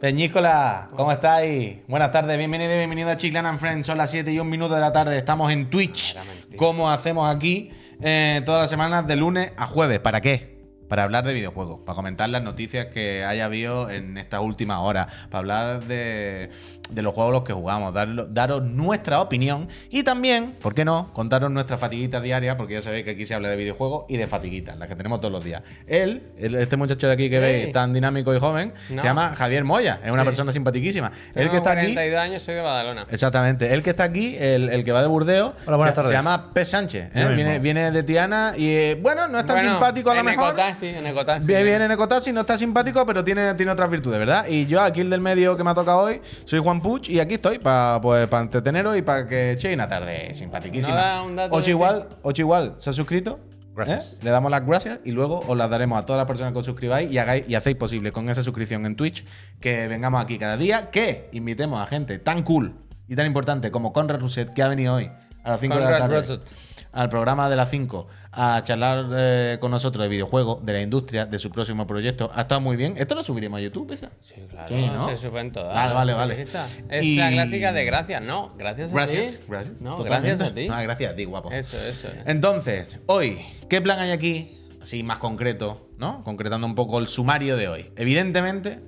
Peñícola, ¿cómo estáis? Buenas tardes, bienvenido y bienvenido a Chiclana and Friends. Son las 7 y un minuto de la tarde. Estamos en Twitch, como hacemos aquí eh, todas las semanas de lunes a jueves. ¿Para qué? Para hablar de videojuegos, para comentar las noticias que haya habido en estas últimas horas, para hablar de, de los juegos los que jugamos, darlo- daros nuestra opinión y también, ¿por qué no?, contaros nuestra fatiguita diaria, porque ya sabéis que aquí se habla de videojuegos y de fatiguitas, las que tenemos todos los días. Él, el- este muchacho de aquí que Sí. veis, tan dinámico y joven, No. se llama Javier Moya, es una Sí. persona simpaticísima. el que está aquí. 42 años, soy de Badalona. Exactamente. El que está aquí, el, el que va de Burdeos, Hola, buenas se, tardes. se llama P. Sánchez. ¿eh? Viene, viene de Tiana y, eh, bueno, no es tan Bueno, simpático a lo mejor. Ecotaxi, en Ecotaxi. Bien, viene en Ecotaxi, no está simpático, pero tiene, tiene otras virtudes, ¿verdad? Y yo, aquí el del medio que me ha tocado hoy, soy Juan Puch y aquí estoy para pues, pa entreteneros y para que echéis una tarde simpaticísima. No da un dato ocho igual, ocho igual, ¿se ha suscrito? Gracias. ¿Eh? Le damos las gracias y luego os las daremos a todas las personas que os suscribáis y, hagáis, y hacéis posible con esa suscripción en Twitch que vengamos aquí cada día, que invitemos a gente tan cool y tan importante como Conrad Rousset, que ha venido hoy a las 5 de la Conrad tarde Rousset. al programa de las 5 a charlar eh, con nosotros de videojuegos, de la industria, de su próximo proyecto. Ha estado muy bien. ¿Esto lo subiremos a YouTube, esa? Sí, claro, Sí, ¿no? se suben todas. Vale, vale, vale. esta. Es Y- la clásica de gracias, no. Gracias a Gracias, ti. gracias. No, Totalmente. gracias a ti. Ah, gracias a ti, guapo. Eso, eso. Entonces, hoy, ¿qué plan hay aquí? Así más concreto, ¿no? Concretando un poco el sumario de hoy. Evidentemente,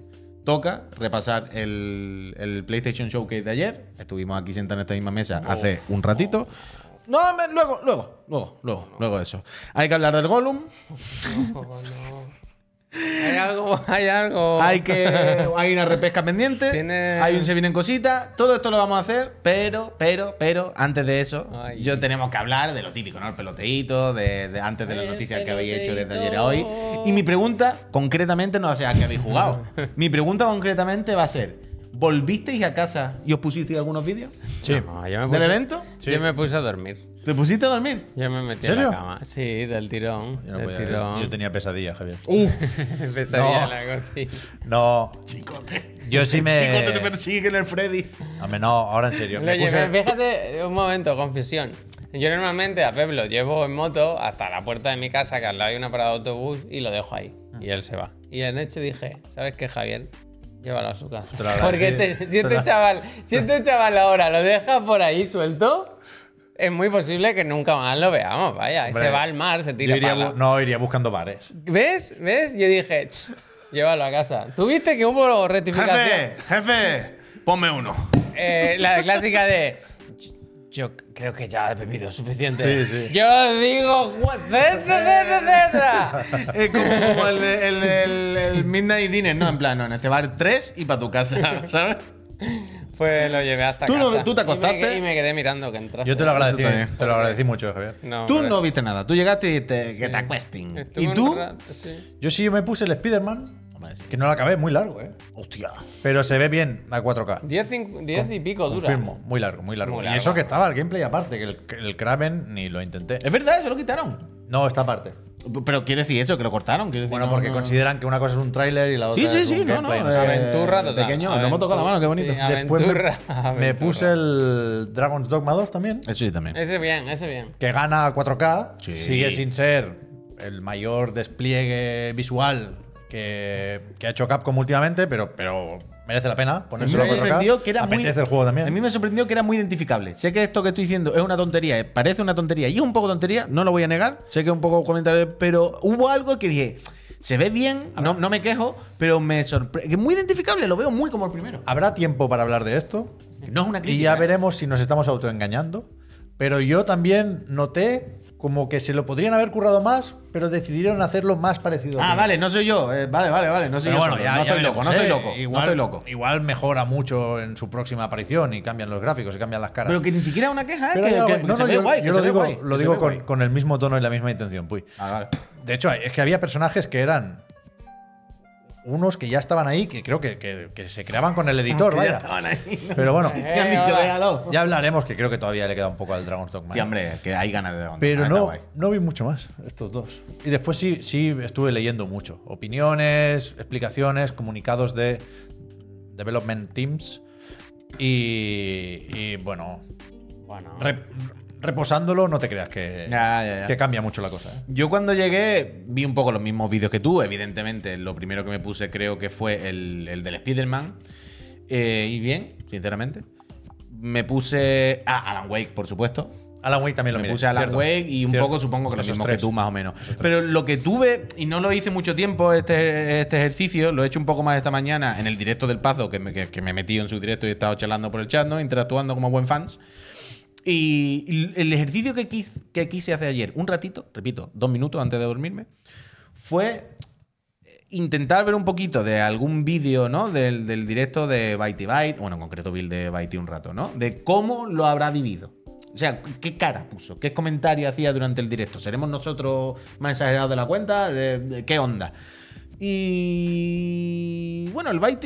toca repasar el, el PlayStation Showcase de ayer. Estuvimos aquí sentados en esta misma mesa hace un ratito. No, me- luego, luego, luego, luego, luego eso. Hay que hablar del Gollum. Oh, no. Hay algo, hay algo. Hay que hay una repesca pendiente, Tiene- hay un se vienen cositas, todo esto lo vamos a hacer, pero, pero, pero, antes de eso, Ay. yo tenemos que hablar de lo típico, ¿no? El peloteíto, de, de- antes de las noticias que habéis hecho desde ayer a hoy. Y mi pregunta, concretamente, no va a ser a qué habéis jugado. mi pregunta concretamente va a ser: ¿volvisteis a casa y os pusisteis algunos vídeos? Sí. No, yo me ¿Del evento? Yo me puse a dormir. ¿Te pusiste a dormir? Yo me metí ¿Serio? en la cama. Sí, del tirón. Yo, no del podía- tirón. yo tenía pesadillas, Javier. Pesadilla No. en la cocina. No, Chicote. yo sí me. Chicote te persigue en el Freddy. Hombre, no, ahora en serio. Me puse... fíjate, un momento, confusión. Yo normalmente a Pep lo llevo en moto hasta la puerta de mi casa, que al lado hay una parada de autobús, y lo dejo ahí. Y él se va. Y en hecho dije, ¿sabes qué, Javier? Llévalo a su casa. Porque te- si, Te este chaval, si este chaval ahora lo deja por ahí suelto, es muy posible que nunca más lo veamos. Vaya, Hombre, se va al mar, se Yo tira iría No, iría buscando bares. ¿Ves? ¿Ves? Yo dije, "Ch, llévalo a casa. ¿Tuviste que hubo rectificación? Jefe, jefe, ponme uno. Eh, la clásica de. Yo creo que ya he bebido suficiente. Sí, sí. Yo digo. Es como, como el, de- el del el Midnight Dinner, ¿no? En plan, no, en este bar tres y para tu casa, ¿sabes? Pues lo llevé hasta Tú no- casa. tú te Y me acostaste. Y me, quedé mirando que entrase. Yo te lo agradecí, Eso también. te lo agradecí mucho, Javier. No, Tú no viste nada. Tú llegaste y te, que te. Estuve ¿Y un tú? rato, sí. Yo sí me puse el Spider-Man, que no lo acabé, muy largo, ¿eh? Hostia. Pero se ve bien a 4K. Diez, cinco- diez y pico dura. Confirmo, muy largo, muy largo. Muy Y largo. eso que estaba el gameplay aparte, que el, el Kraven ni lo intenté. Es verdad, eso lo quitaron. No, está aparte. Pero quiere decir eso, que lo cortaron. decir, Bueno, no, porque no- consideran que una cosa es un tráiler y la otra Sí, sí, es sí, un no, no. gameplay. eh, sé. Aventura total. Pequeño, nos hemos tocado la mano, qué bonito. Sí, Después me, aventura, me aventura. puse el Dragon's Dogma 2 también, Eso sí, también. Ese bien, ese bien. que gana a 4K, Sí. sigue sin ser el mayor despliegue visual que, que ha hecho Capcom últimamente, pero, pero merece la pena A mí ponérselo me a 4K. sorprendió que era muy. Apetece el juego también. A mí me sorprendió que era muy identificable. Sé que esto que estoy diciendo es una tontería, eh, parece una tontería y es un poco tontería, no lo voy a negar. Sé que es un poco comentario, pero hubo algo que dije. Se ve bien, no, no me quejo, pero me sorprende. Muy identificable, lo veo muy como el primero. Habrá tiempo para hablar de esto No es una y crítica. ya veremos si nos estamos autoengañando. Pero yo también noté como que se lo podrían haber currado más, pero decidieron hacerlo más parecido. Ah, al vale, no soy yo. eh, vale, vale, vale. No soy Pero yo. bueno, solo. ya, no ya estoy loco, no estoy ¿eh? loco. Igual, no estoy loco. Igual mejora mucho en su próxima aparición y cambian los gráficos y cambian las caras. Pero que ni siquiera es una queja, Pero es que, hay que- no, se no, ve yo, guay, yo lo digo, guay, lo con, guay. con el mismo tono y la misma intención, Puy. Ah, vale. De hecho, es que había personajes que eran unos que ya estaban ahí, que creo que, que- que se creaban con el editor, vaya. estaban ahí, ¿no? Pero bueno, han dicho, déjalo. ya hablaremos, que creo que todavía le queda un poco al Dragon's Dogma. Sí, ¿eh? hombre, que hay ganas de Dragon. Pero no, no vi mucho más, estos dos. Y después sí, sí estuve leyendo mucho. Opiniones, explicaciones, comunicados de development teams. Y, y, bueno, Bueno. re- reposándolo, no te creas que, Ya, ya, ya. que cambia mucho la cosa. ¿eh? Yo cuando llegué vi un poco los mismos vídeos que tú, evidentemente. Lo primero que me puse creo que fue el, el del Spider-Man. Eh, y bien, sinceramente. Me puse... Ah, Alan Wake, por supuesto. Alan Wake también lo Me miré, puse Alan cierto. Wake y un Cierto. poco supongo que lo mismo tres. que tú, más o menos. Pero lo que tuve, y no lo hice mucho tiempo este, este ejercicio, lo he hecho un poco más esta mañana en el directo del Pazo, que me, que, que me he metido en su directo y he estado charlando por el chat, ¿no? Interactuando como buen fans. Y el ejercicio que quise, que quise hacer ayer, un ratito, repito, dos minutos antes de dormirme, fue intentar ver un poquito de algún vídeo, ¿no? Del, directo de Byte Byte, bueno, en concreto vi el de Byte un rato, ¿no? De cómo lo habrá vivido. O sea, ¿qué cara puso? ¿Qué comentario hacía durante el directo? ¿Seremos nosotros más exagerados de la cuenta? ¿De, qué onda? Y bueno, el Byte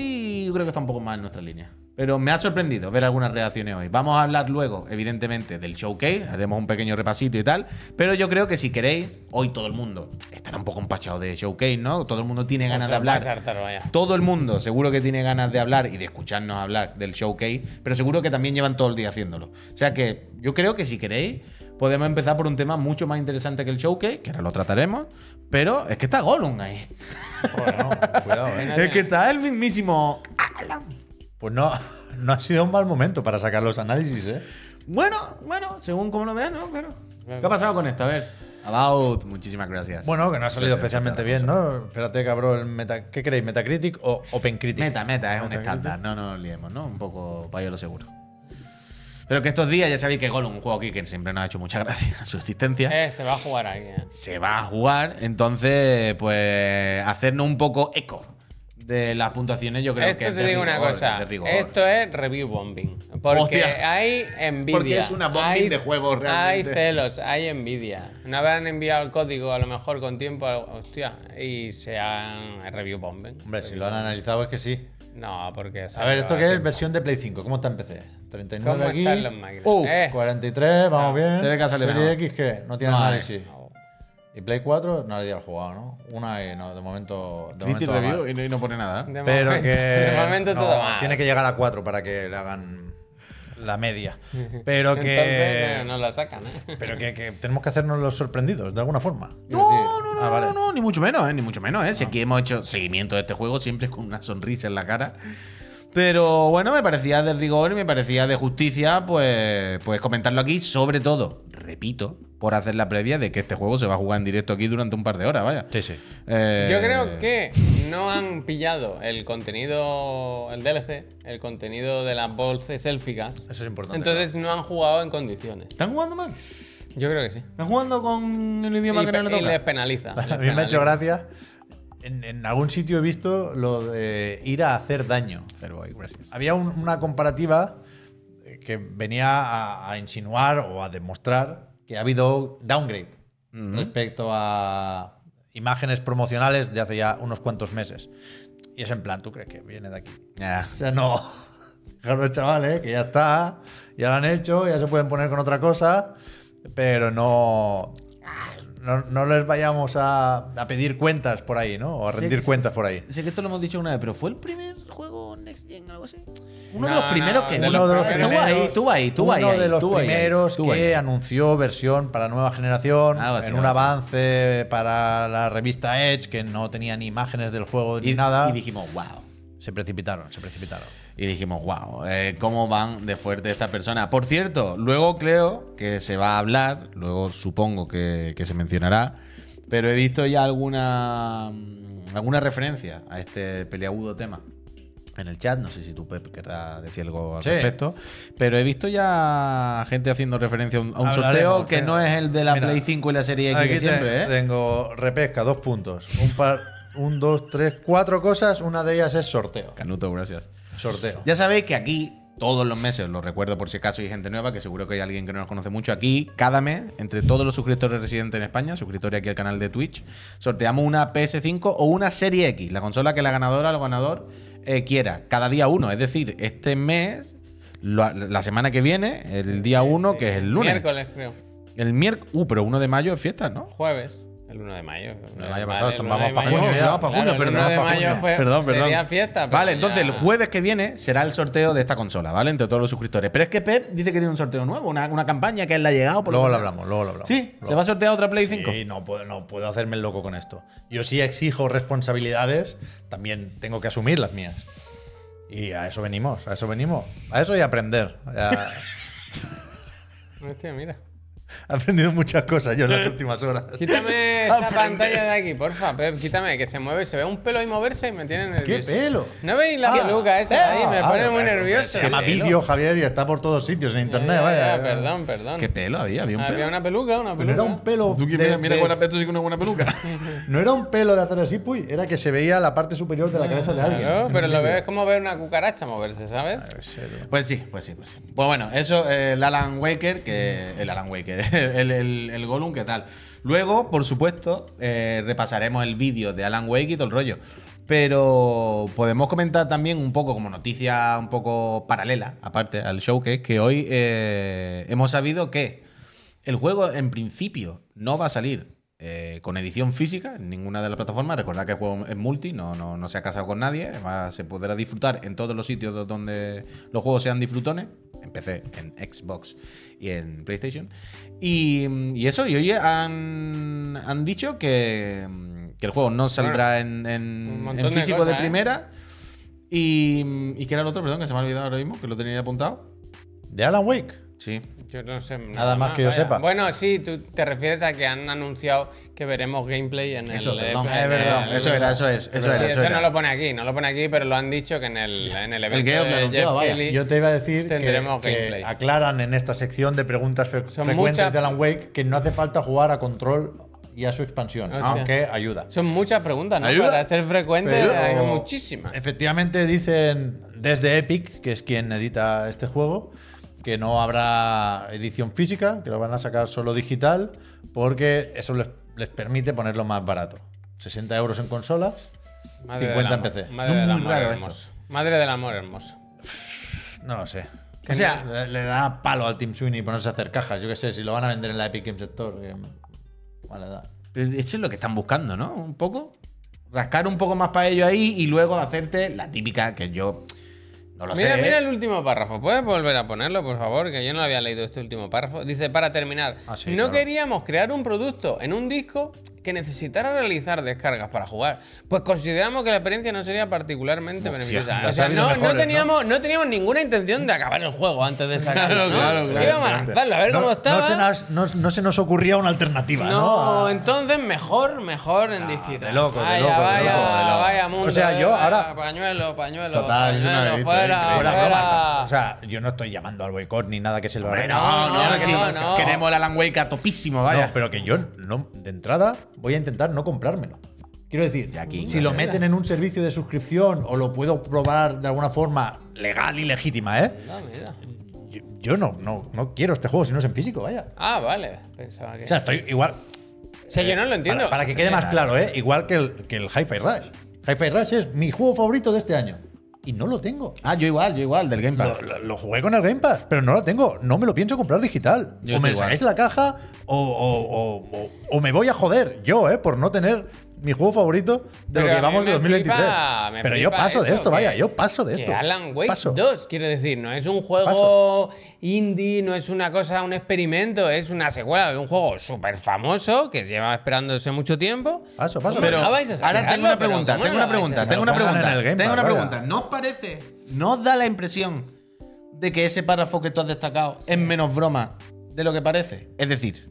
creo que está un poco más en nuestra línea. Pero me ha sorprendido ver algunas reacciones hoy. Vamos a hablar luego, evidentemente, del showcase. Haremos un pequeño repasito y tal. Pero yo creo que si queréis, hoy todo el mundo estará un poco empachado de showcase, ¿no? Todo el mundo tiene ganas de hablar. Todo el mundo seguro que tiene ganas de hablar y de escucharnos hablar del showcase, pero seguro que también llevan todo el día haciéndolo. O sea que yo creo que si queréis, podemos empezar por un tema mucho más interesante que el showcase, que ahora lo trataremos, pero es que está Gollum ahí. Bueno, cuidado, ¿eh? Es que está el mismísimo. Pues no, no ha sido un mal momento para sacar los análisis, ¿eh? Bueno, bueno, según como lo vean, ¿no? Claro. ¿Qué ha pasado con esto? A ver. About, muchísimas gracias. Bueno, que no ha salido especialmente bien, ¿no? Espérate, cabrón, el meta, ¿qué queréis? ¿Metacritic o OpenCritic? Meta, meta, es un estándar, no nos liemos, ¿no? Un poco para yo lo seguro. Pero que estos días ya sabéis que Gollum, un juego aquí que siempre nos ha hecho mucha gracia su existencia, Eh, se va a jugar aquí. eh. se va a jugar. Entonces, pues, hacernos un poco eco de las puntuaciones, yo creo Esto que es te de digo una cosa. es. Esto es review bombing. Porque Hostia. hay envidia. Porque es una bombing hay- de juegos, realmente. Hay celos, hay envidia. No habrán enviado el código a lo mejor con tiempo, hostia, y se han review bombing. Hombre, si lo han analizado es que sí. No, porque. A ver, ¿esto qué es? Versión de Play 5. ¿Cómo está en PC? 39 ¿Cómo aquí. están los máquinas? Uf, Eh, 43, vamos bien. se ve que ha salido. X, ¿qué? No tiene No análisis. Y Play 4, nadie ha jugado, ¿no? Una y no, de momento. De momento Review y no, y no pone nada. de Pero momento- que. De momento no, todo mal. Tiene que llegar a 4 para que le hagan la media. Pero que. Entonces, eh, no la sacan, ¿eh? Pero que, que tenemos que hacernos los sorprendidos, de alguna forma. No, decir- no, no, Ah, vale. no, no, ni mucho menos, ¿eh? ni mucho menos. ¿eh? Si aquí hemos hecho seguimiento de este juego siempre con una sonrisa en la cara. Pero bueno, me parecía de rigor y me parecía de justicia, pues, pues comentarlo aquí, sobre todo, repito, por hacer la previa de que este juego se va a jugar en directo aquí durante un par de horas, vaya. Sí, sí. Eh, Yo creo que no han pillado el contenido, el DLC, el contenido de las bolsas élficas. Eso es importante. Entonces no han jugado en condiciones. ¿Están jugando mal? Yo creo que sí. ¿Están jugando con el idioma Y, que no le pe- y toca? les penaliza. les A mí me ha hecho gracia. En, en algún sitio he visto lo de ir a hacer daño. Fairboy, gracias. Había un- una comparativa eh, que venía a, a insinuar o a demostrar que ha habido downgrade respecto a imágenes promocionales de hace ya unos cuantos meses. Y es en plan, ¿tú crees que viene de aquí? Ya. O sea, no. Fijaros, chavales, que ya está, ya lo han hecho, ya se pueden poner con otra cosa, pero no. No, no les vayamos a, a pedir cuentas por ahí, ¿no? O a rendir Sí, cuentas por ahí. Sé que esto lo hemos dicho una vez, pero ¿fue el primer juego Next Gen algo así? Uno de los primeros no, que Uno de los primeros, ahí, estuvo ahí, uno ahí, de los primeros que ahí. anunció versión para nueva generación en un así. avance para la revista Edge que no tenía ni imágenes del juego ni nada. y dijimos, wow. se precipitaron, se precipitaron. Y dijimos, wow, eh, ¿cómo van de fuerte esta persona? Por cierto, luego creo que se va a hablar, luego supongo que, que se mencionará, pero he visto ya alguna, mm, alguna referencia a este peleagudo tema en el chat. No sé si tú, Pep, querrás decir algo al Sí. respecto. Pero he visto ya gente haciendo referencia a un, sorteo que no es el de la Mira, Play 5 y la serie X que siempre, ¿eh? tengo repesca, dos puntos. Un par, un, dos, tres, cuatro cosas. Una de ellas es sorteo. Canuto, gracias. Sorteo. Ya sabéis que aquí, todos los meses, lo recuerdo por si acaso hay gente nueva, que seguro que hay alguien que no nos conoce mucho. Aquí, cada mes, entre todos los suscriptores residentes en España, suscriptores aquí al canal de Twitch, sorteamos una PS5 o una Serie X, la consola que la ganadora o el ganador eh, quiera. Cada día uno. Es decir, este mes, lo- la semana que viene, el día uno, que es el lunes. Miércoles, creo. El miércoles. Uh, pero 1 de mayo es fiesta, ¿no? Jueves. El 1 de mayo. de mayo Vale, pasado, el 1 vamos de pa' mayo. junio ya. Vamos pa' junio, Claro, el perdón, 1 de mayo fue, Perdón, perdón. sería fiesta. Vale, ya- entonces el jueves que viene será el sorteo de esta consola, ¿vale? Entre todos los suscriptores. Pero es que Pep dice que tiene un sorteo nuevo, una, una campaña que él le ha llegado. Por Luego lo sea. hablamos, luego lo hablamos. Sí, Luego. se va a sortear otra Play 5. Sí, no puedo, no puedo hacerme el loco con esto. Yo sí exijo responsabilidades, también tengo que asumir las mías. Y a eso venimos, a eso venimos. A eso y a aprender. Ya- Hostia, mira. He aprendido muchas cosas yo en las últimas horas. Quítame esta Aprende. pantalla de aquí, porfa, Pep. Quítame, que se mueve, se ve un pelo y moverse y me tiene nervioso. pelo? ¿No veis la Ah, peluca esa de ahí? Me ah, pone ah, muy nervioso. Se llama ¿Qué pelo? vídeo, Javier, y está por todos sitios en Ya, internet. ya, vaya. ya, perdón, perdón. ¿Qué pelo había? Había un Había pelo. una peluca, una peluca. no era un pelo. Tú que de- mira, mira de- buen aspecto, sí con una buena peluca. no era un pelo de hacer así, puy. Era que se veía la parte superior de la cabeza de alguien. Claro, pero lo vídeo. ves como ver una cucaracha moverse, ¿sabes? Pues sí, pues sí, pues sí. Pues bueno, eso, eh, el Alan Waker, que. El Alan Waker, el, el, ¿qué tal? Luego, por supuesto, eh, repasaremos el vídeo de Alan Wake y todo el rollo. Pero podemos comentar también un poco como noticia un poco paralela, aparte al showcase, que hoy eh, hemos sabido que el juego en principio no va a salir eh, con edición física en ninguna de las plataformas. Recordad que el juego es multi, no, no, no se ha casado con nadie. Va- se podrá disfrutar en todos los sitios do- donde los juegos sean disfrutones. En PC, en Xbox y en PlayStation. Y, y eso, y hoy han, han dicho que, que el juego no saldrá en, físico de, cosas, ¿eh? primera. Y, y que era el otro, perdón, que se me ha olvidado ahora mismo, que lo tenía apuntado. ¿De Alan Wake? Sí. Yo no sé. Nada más que yo vaya. sepa. Bueno, sí, tú te refieres a que han anunciado que veremos gameplay en Eso, el. perdón. en Es el- verdad, el- Eso era, eso es, eso era, eso eso era. no lo pone aquí, no lo pone aquí, pero lo han dicho que en el, en el evento lo de Jeff vaya. Yo te iba a decir que, tendremos que gameplay. aclaran en esta sección de preguntas fre- Son frecuentes muchas- de Alan Wake que no hace falta jugar a control y a su expansión, Hostia. aunque ayuda. Son muchas preguntas, ¿no? ¿Ayuda? Para ser frecuente Pero- hay muchísimas. Efectivamente dicen desde Epic, que es quien edita este juego, que no habrá edición física, que lo van a sacar solo digital, porque eso les, les permite ponerlo más barato. 60 euros en consolas, Madre 50 en del PC. amor, Madre del muy amor raro hermoso. Madre del amor hermoso. No lo sé. O sea, le, le da palo al Team Sweeney ponerse a hacer cajas. Yo qué sé, si lo van a vender en la Epic Games Store. que- ¿cuál le da? Pero eso es lo que están buscando, ¿no? Un poco. Rascar un poco más para ello ahí y luego hacerte la típica que yo no lo Mira, sé. mira ¿eh? el último párrafo. ¿Puedes volver a ponerlo, por favor? Que yo no había leído este último párrafo. Dice, para terminar, Ah, sí, no claro. queríamos crear un producto en un disco que necesitara realizar descargas para jugar. Pues consideramos que la experiencia no sería particularmente beneficiosa. las O sea, no, mejores, no, teníamos, ¿no? teníamos ninguna intención de acabar el juego antes de sacarlo. Claro, ¿no? claro, claro, Íbamos a lanzarlo, a ver no, cómo estaba. no se nos, no- no se nos ocurría una alternativa, ¿no? No, A- entonces mejor, mejor en digital. de loco, de vaya, loco, de vaya, loco, de loco. vaya mundo. O sea, yo vaya, ahora- Pañuelo, pañuelo, Total, pañuelo, visto, fuera, increíble. fuera. broma, O sea, yo no estoy llamando al boicot ni nada que se lo haré. no, no, no, sí. no, no. Queremos el Alan Wake a topísimo, vaya. No, pero que yo no, de entrada voy a intentar no comprármelo. Quiero decir, si lo meten en un servicio de suscripción o lo puedo probar de alguna forma legal y legítima, ¿eh? Yo, yo no, no, no quiero este juego si no es en físico, vaya. Ah, vale. Pensaba que. O sea, estoy igual. O sea, yo no lo entiendo. Para, para que quede más claro, ¿eh? Igual que el, que el Hi-Fi Rush. Hi-Fi Rush es mi juego favorito de este año. Y no lo tengo. Ah, yo igual, yo igual, del Game Pass. Lo, lo- lo jugué con el Game Pass, pero no lo tengo. No me lo pienso comprar digital. Yo o me sacáis la caja o- o- o me voy a joder yo, ¿eh? Por no tener mi juego favorito de Pero lo que llevamos de me 2023. flipa- me pero yo paso de esto, que- vaya. Yo paso de esto. Alan Wake Paso. 2, quiero decir, no es un juego indie, no es una cosa, un experimento, es una secuela de un juego súper famoso que lleva esperándose mucho tiempo. Paso, paso. ¿Cómo Pero no vais a ahora tengo una pregunta, ¿cómo tengo una pregunta, tengo una pregunta. Tengo una pregunta. ¿No os parece, no os da la impresión de que ese párrafo que tú has destacado es menos broma de lo que parece? Es decir,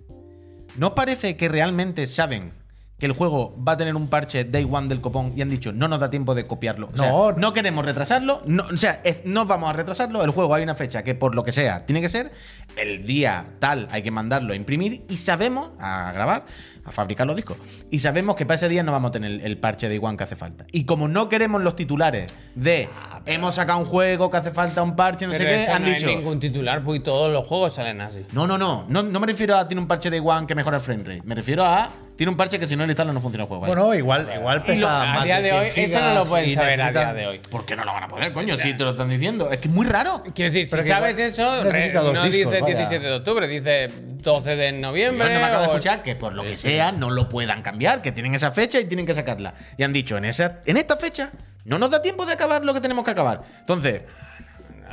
¿no os parece que realmente saben que el juego va a tener un parche day one del copón y han dicho no nos da tiempo de copiarlo? O sea, No. no queremos retrasarlo, no, o sea, es- no vamos a retrasarlo, el juego hay una fecha que por lo que sea tiene que ser, el día tal hay que mandarlo a imprimir y sabemos, a grabar, a fabricar los discos, y sabemos que para ese día no vamos a tener el, el parche de One que hace falta. Y como no queremos los titulares de hemos sacado un juego que hace falta un parche, no Pero sé qué. Han no dicho. es ningún titular, pues todos los juegos salen así. No, no, no, no. No me refiero a tiene un parche de One que mejora el frame rate. Me refiero a tiene un parche que si no le instalas no funciona el juego. Bueno, igual, igual pesa lo- a más día de, hoy, 100 eso no lo pueden saber a día de hoy. ¿Por qué no lo van a poder, coño? Si te lo están diciendo. Es que es muy raro. Quiero decir, Pero si sabes eso, no discos, dice vaya. 17 de octubre, dice 12 de Yo noviembre. no me acabo de escuchar que por lo que sea no lo puedan cambiar, que tienen esa fecha y tienen que sacarla. Y han dicho, en, esa, en esta fecha no nos da tiempo de acabar lo que tenemos que acabar. Entonces,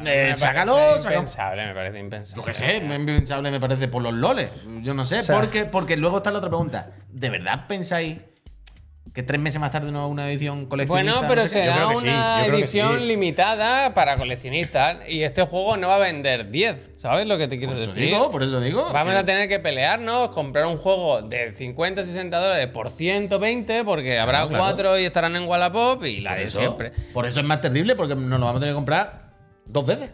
eh, sácalo. Impensable, me parece impensable. Yo qué sé, me impensable me parece por los loles. Yo no sé, O sea- porque, porque luego está la otra pregunta. ¿De verdad pensáis que tres meses más tarde no va una edición coleccionista? Bueno, pero no sé qué? será sí, una edición sí. limitada para coleccionistas y este juego no va a vender 10. ¿Sabes lo que te quiero Por eso decir? digo, por eso digo. Vamos que- a tener que pelearnos, comprar un juego de 50 60 dólares por 120, porque habrá claro. cuatro y estarán en Wallapop y la por de eso, siempre. Por eso es más terrible, porque nos lo vamos a tener que comprar dos veces.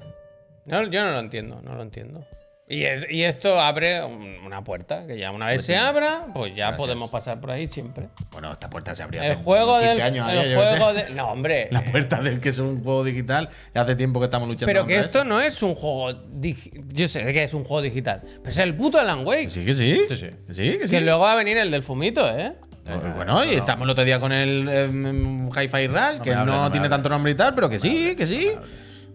No, yo no lo entiendo, no lo entiendo. Y, es- y esto abre un- una puerta, que ya una vez se abra, pues ya Gracias. podemos pasar por ahí siempre. Bueno, esta puerta se abrió El hace juego 15 del. años. el ayer, yo qué sé. juego de. No, hombre. La puerta del que es un juego digital. Hace tiempo que estamos luchando Pero que contra esto eso. no es un juego. digi- Yo sé que es un juego digital. Pero es el puto Alan Wake. Sí, que sí. Sí, sí. Que sí, que sí. Que luego va a venir el del fumito, ¿eh? Eh, bueno, y estamos el otro día con el em, Hi-Fi Rush, que no, hables, no me tiene hables. tanto nombre y tal, pero que sí, que sí.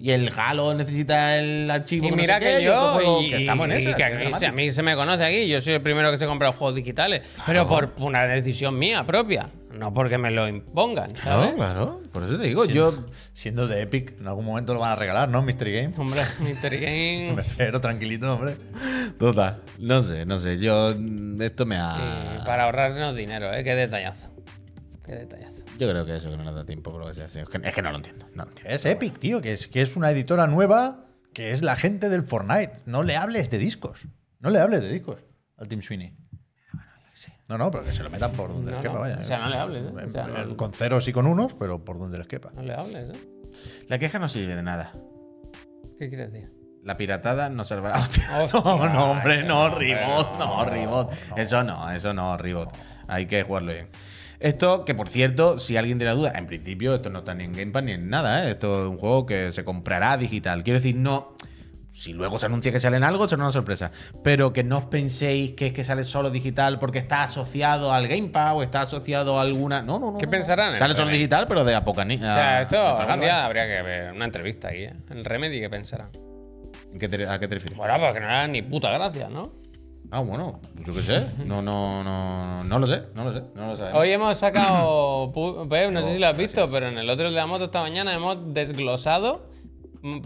Y el Halo necesita el archivo. Y no mira sé que y yo. Y, que estamos en y esa, que a mí, se- a dramático. mí se me conoce aquí. Yo soy el primero que se compra juegos digitales. Pero por una decisión mía propia. No porque me lo impongan, ¿sabes? Claro, claro. Por eso te digo, yo. Siendo de Epic, en algún momento lo van a regalar, ¿no? Mystery Game. Hombre, Mr. Game. Pero tranquilito, hombre. Total. No sé, no sé. Yo. Esto me Y ha. para ahorrarnos dinero, ¿eh? Qué detallazo. Qué detallazo. Yo creo que eso, que no nos da tiempo, por lo que sea. Es que, es que no lo entiendo. No lo entiendo. Es Epic, tío, que es, que es una editora nueva, que es la gente del Fortnite. No le hables de discos. No le hables de discos al Team Sweeney. No, no, pero que se lo metan por donde No, les quepa, no. vaya. O sea, no le hables, ¿eh? En- O sea, no- en- Con ceros y con unos, pero por donde les quepa. No le hables, ¿eh? La queja no sirve de nada. ¿Qué quieres decir? La piratada no salvará. Hostia. Hostia, no, no, hombre, no, Ribot, no, no, Ribot. Eso no, eso no, Ribot. Hay que jugarlo bien. Esto, que por cierto, si alguien tiene duda, en principio esto no está ni en Game Pass ni en nada, ¿eh? Esto es un juego que se comprará digital. Quiero decir, no. Si luego se anuncia que sale en algo, será una sorpresa. Pero que no os penséis que es que sale solo digital porque está asociado al Game Pass o está asociado a alguna. No, no, no. ¿Qué no. pensarán Sale solo Remedy? digital, pero de a poca ni. O sea, esto algún habría que ver una entrevista aquí, ¿eh? El Remedy, ¿qué pensarán? ¿En qué te- ¿A qué te refieres? Bueno, porque no era ni puta gracia, ¿no? Ah, bueno, pues yo qué sé. No, no, no, no lo sé, no lo sé, no lo sé. Hoy hemos sacado, Pep, no sé si lo has visto, pero en el otro de la moto esta mañana hemos desglosado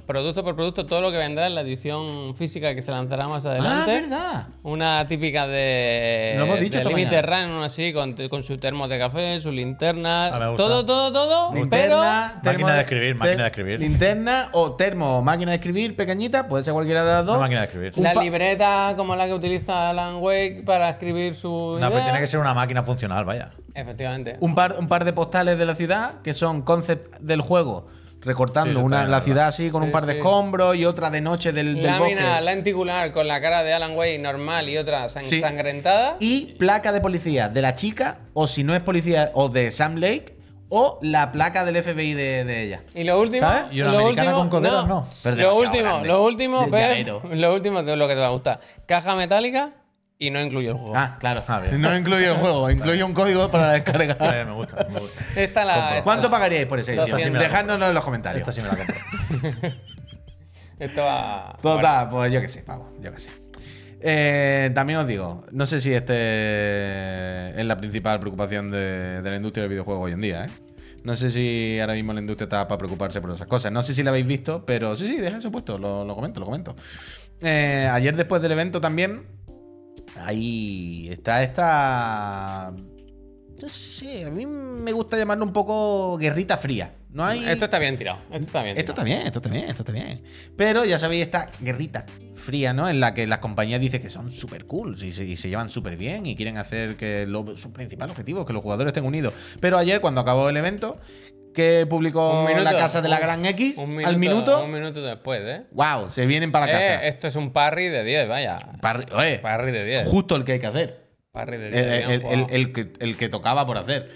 producto por producto todo lo que vendrá en la edición física que se lanzará más ah, adelante. verdad. Una típica de, Lo hemos dicho de mañana. Run, así, con, con su termo de café, su linterna, Ah, todo, todo, todo, pero Linterna, Máquina de escribir, máquina de escribir. Linterna o termo, máquina de escribir pequeñita, puede ser cualquiera de las dos. Una máquina de escribir. La libreta como la que utiliza Alan Wake para escribir su No, pero idea. tiene que ser una máquina funcional, vaya. Efectivamente. Un par, un par de postales de la ciudad que son concept del juego, recortando Sí, una, la la ciudad así con Sí, un par de sí. escombros y otra de noche del, del Lámina bosque. lenticular con la cara de Alan Wake normal y otra san- Sí. ensangrentada. Y placa de policía de la chica, o si no es policía, o de Sam Lake, o la placa del FBI de, de ella. Y lo último. ¿Sabes? Y una lo americana último- con coderas, no. Pero Lo último, grande. lo último, lo último de lo que te va a gustar. Caja metálica y no incluye el juego. Ah, claro. Ah, bien. no incluye el juego, incluye un código para la descarga. Me gusta, me gusta. Esta la. esta- ¿Cuánto pagaríais por esa edición? Dejádnoslo en los comentarios. Esta sí me la compro. Esto va. Total, pues yo qué sé, pavo, yo qué sé. Eh, también os digo, no sé si este es la principal preocupación de, de la industria del videojuego hoy en día, ¿eh? No sé si ahora mismo la industria está para preocuparse por esas cosas. No sé si la habéis visto, pero sí, sí, deja eso puesto, lo, lo comento, lo comento. Eh, ayer después del evento también, ahí está esta... No sé, a mí me gusta llamarlo un poco guerrita fría. No hay... Esto está bien tirado. Esto está bien. Esto está tirado. bien, esto está bien, esto está bien. Pero ya sabéis esta guerrita fría, ¿no? En la que las compañías dicen que son súper cool y se, y se llevan súper bien y quieren hacer que lo, su principal objetivo es que los jugadores estén unidos. Pero ayer, cuando acabó el evento, que publicó minuto, la casa de la un- gran X, un al minuto, Un minuto después, ¿eh? wow, se vienen para la casa. Eh, esto es un parry de 10, vaya. Parry- oye, Parry de 10. justo el que hay que hacer. Parry de El, 10. el- bien el- el que, el que tocaba por hacer.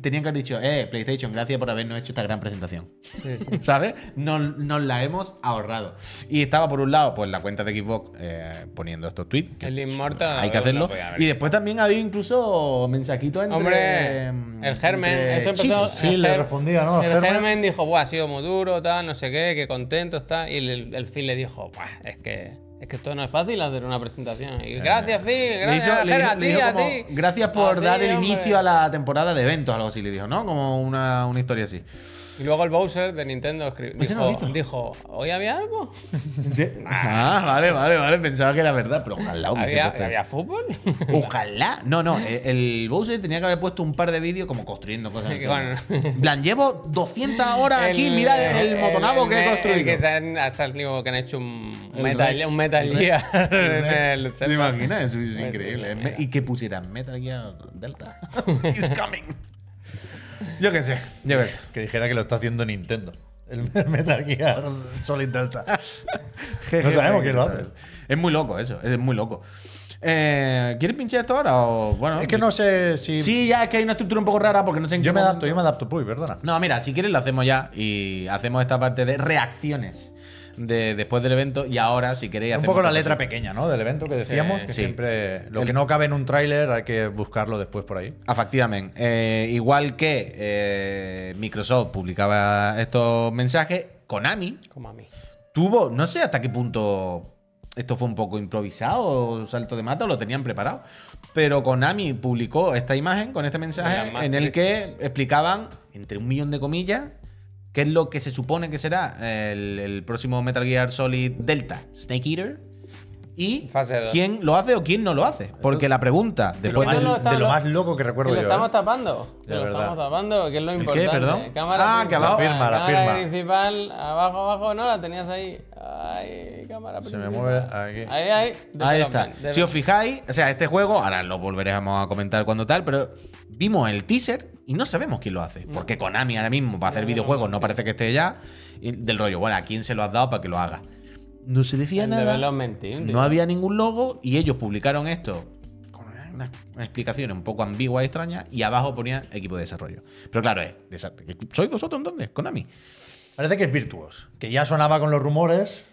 Tenían que haber dicho, eh, PlayStation, gracias por habernos hecho esta gran presentación. Sí, sí. ¿Sabes? Nos, nos la hemos ahorrado. Y estaba por un lado, pues la cuenta de Xbox eh, poniendo estos tweets. que El Immortal. hay que hacerlo. Y después también había incluso mensajitos entre. Hombre, em, el Germen, eso empezó. Sí, el le respondía, ¿no? El Germen. Germen dijo, Buah, ha sido muy duro, tal, no sé qué, que contento está. Y el, el Phil le dijo, Buah, es que, es que esto no es fácil hacer una presentación. Y gracias, Phil, Le gracias, le a ti, a ti. Gracias por A ti, dar el hombre". inicio a la temporada de eventos, algo así le dijo, ¿no? Como una, una historia así. Y luego el Bowser de Nintendo escri- Ese no dijo, dijo, ¿hoy había algo? Ah, vale, vale, vale. Pensaba que era verdad, pero ojalá ¿Había, ¿había fútbol? Ojalá. No, no. El, el Bowser tenía que haber puesto un par de vídeos como construyendo cosas. en el Bueno. plan, llevo 200 horas aquí, mira el, motonabo que he el- construido. El que se han, ha salido que han hecho un El Metal, un metal El Gear en el ¿Te imaginas? Eso es sí, increíble. sí, y que pusieran Metal Gear Delta. It's coming. Yo qué sé, yo qué sé. Que dijera que lo está haciendo Nintendo. El Metal Gear Solid Delta. No sabemos quién lo hace. Es muy loco eso, es muy loco. Eh, ¿Quieres pinchar esto ahora o bueno? Es que no sé si. Sí, ya es que hay una estructura un poco rara porque no sé en yo qué me momento- adapto, yo me adapto, Puy, perdona. No, mira, si quieres lo hacemos ya y hacemos esta parte de reacciones de después del evento y ahora si queréis Un poco la letra pequeña, ¿no? Del evento que decíamos, Sí, que sí. siempre. Lo El- que no cabe en un tráiler hay que buscarlo después por ahí. Efectivamente. Eh, igual que eh, Microsoft publicaba estos mensajes, Konami mí. tuvo, no sé hasta qué punto esto fue un poco improvisado salto de mata o lo tenían preparado, pero Konami publicó esta imagen con este mensaje en el que explicaban, entre un millón de comillas, qué es lo que se supone que será el, el próximo Metal Gear Solid Delta. Snake Eater y quién lo hace o quién no lo hace. Porque la pregunta, después más del... lo está- de lo lo- más loco que recuerdo que lo yo. estamos ¿eh? tapando. Que De lo verdad. estamos tapando, que es lo qué, importante. perdón? Cámara Ah, que abajo- La firma, la cámara firma. principal, abajo, abajo, no, la tenías ahí. Ay, cámara Se me principal. mueve aquí. Ahí, ahí. Ahí está. development, Si os fijáis, o sea, este juego, ahora lo volveremos a comentar cuando tal, pero vimos el teaser y no sabemos quién lo hace. Porque Konami ahora mismo para hacer No, videojuegos no no, parece que esté ya. Y del rollo, bueno, ¿a quién se lo has dado para que lo haga? No se decía El nada. No había ningún logo y ellos publicaron esto con unas unas explicaciones un poco ambiguas y extrañas y abajo ponía equipo de desarrollo. Pero claro, es, desa- ¿sois vosotros entonces? Konami. Parece que es Virtuos, que ya sonaba con los rumores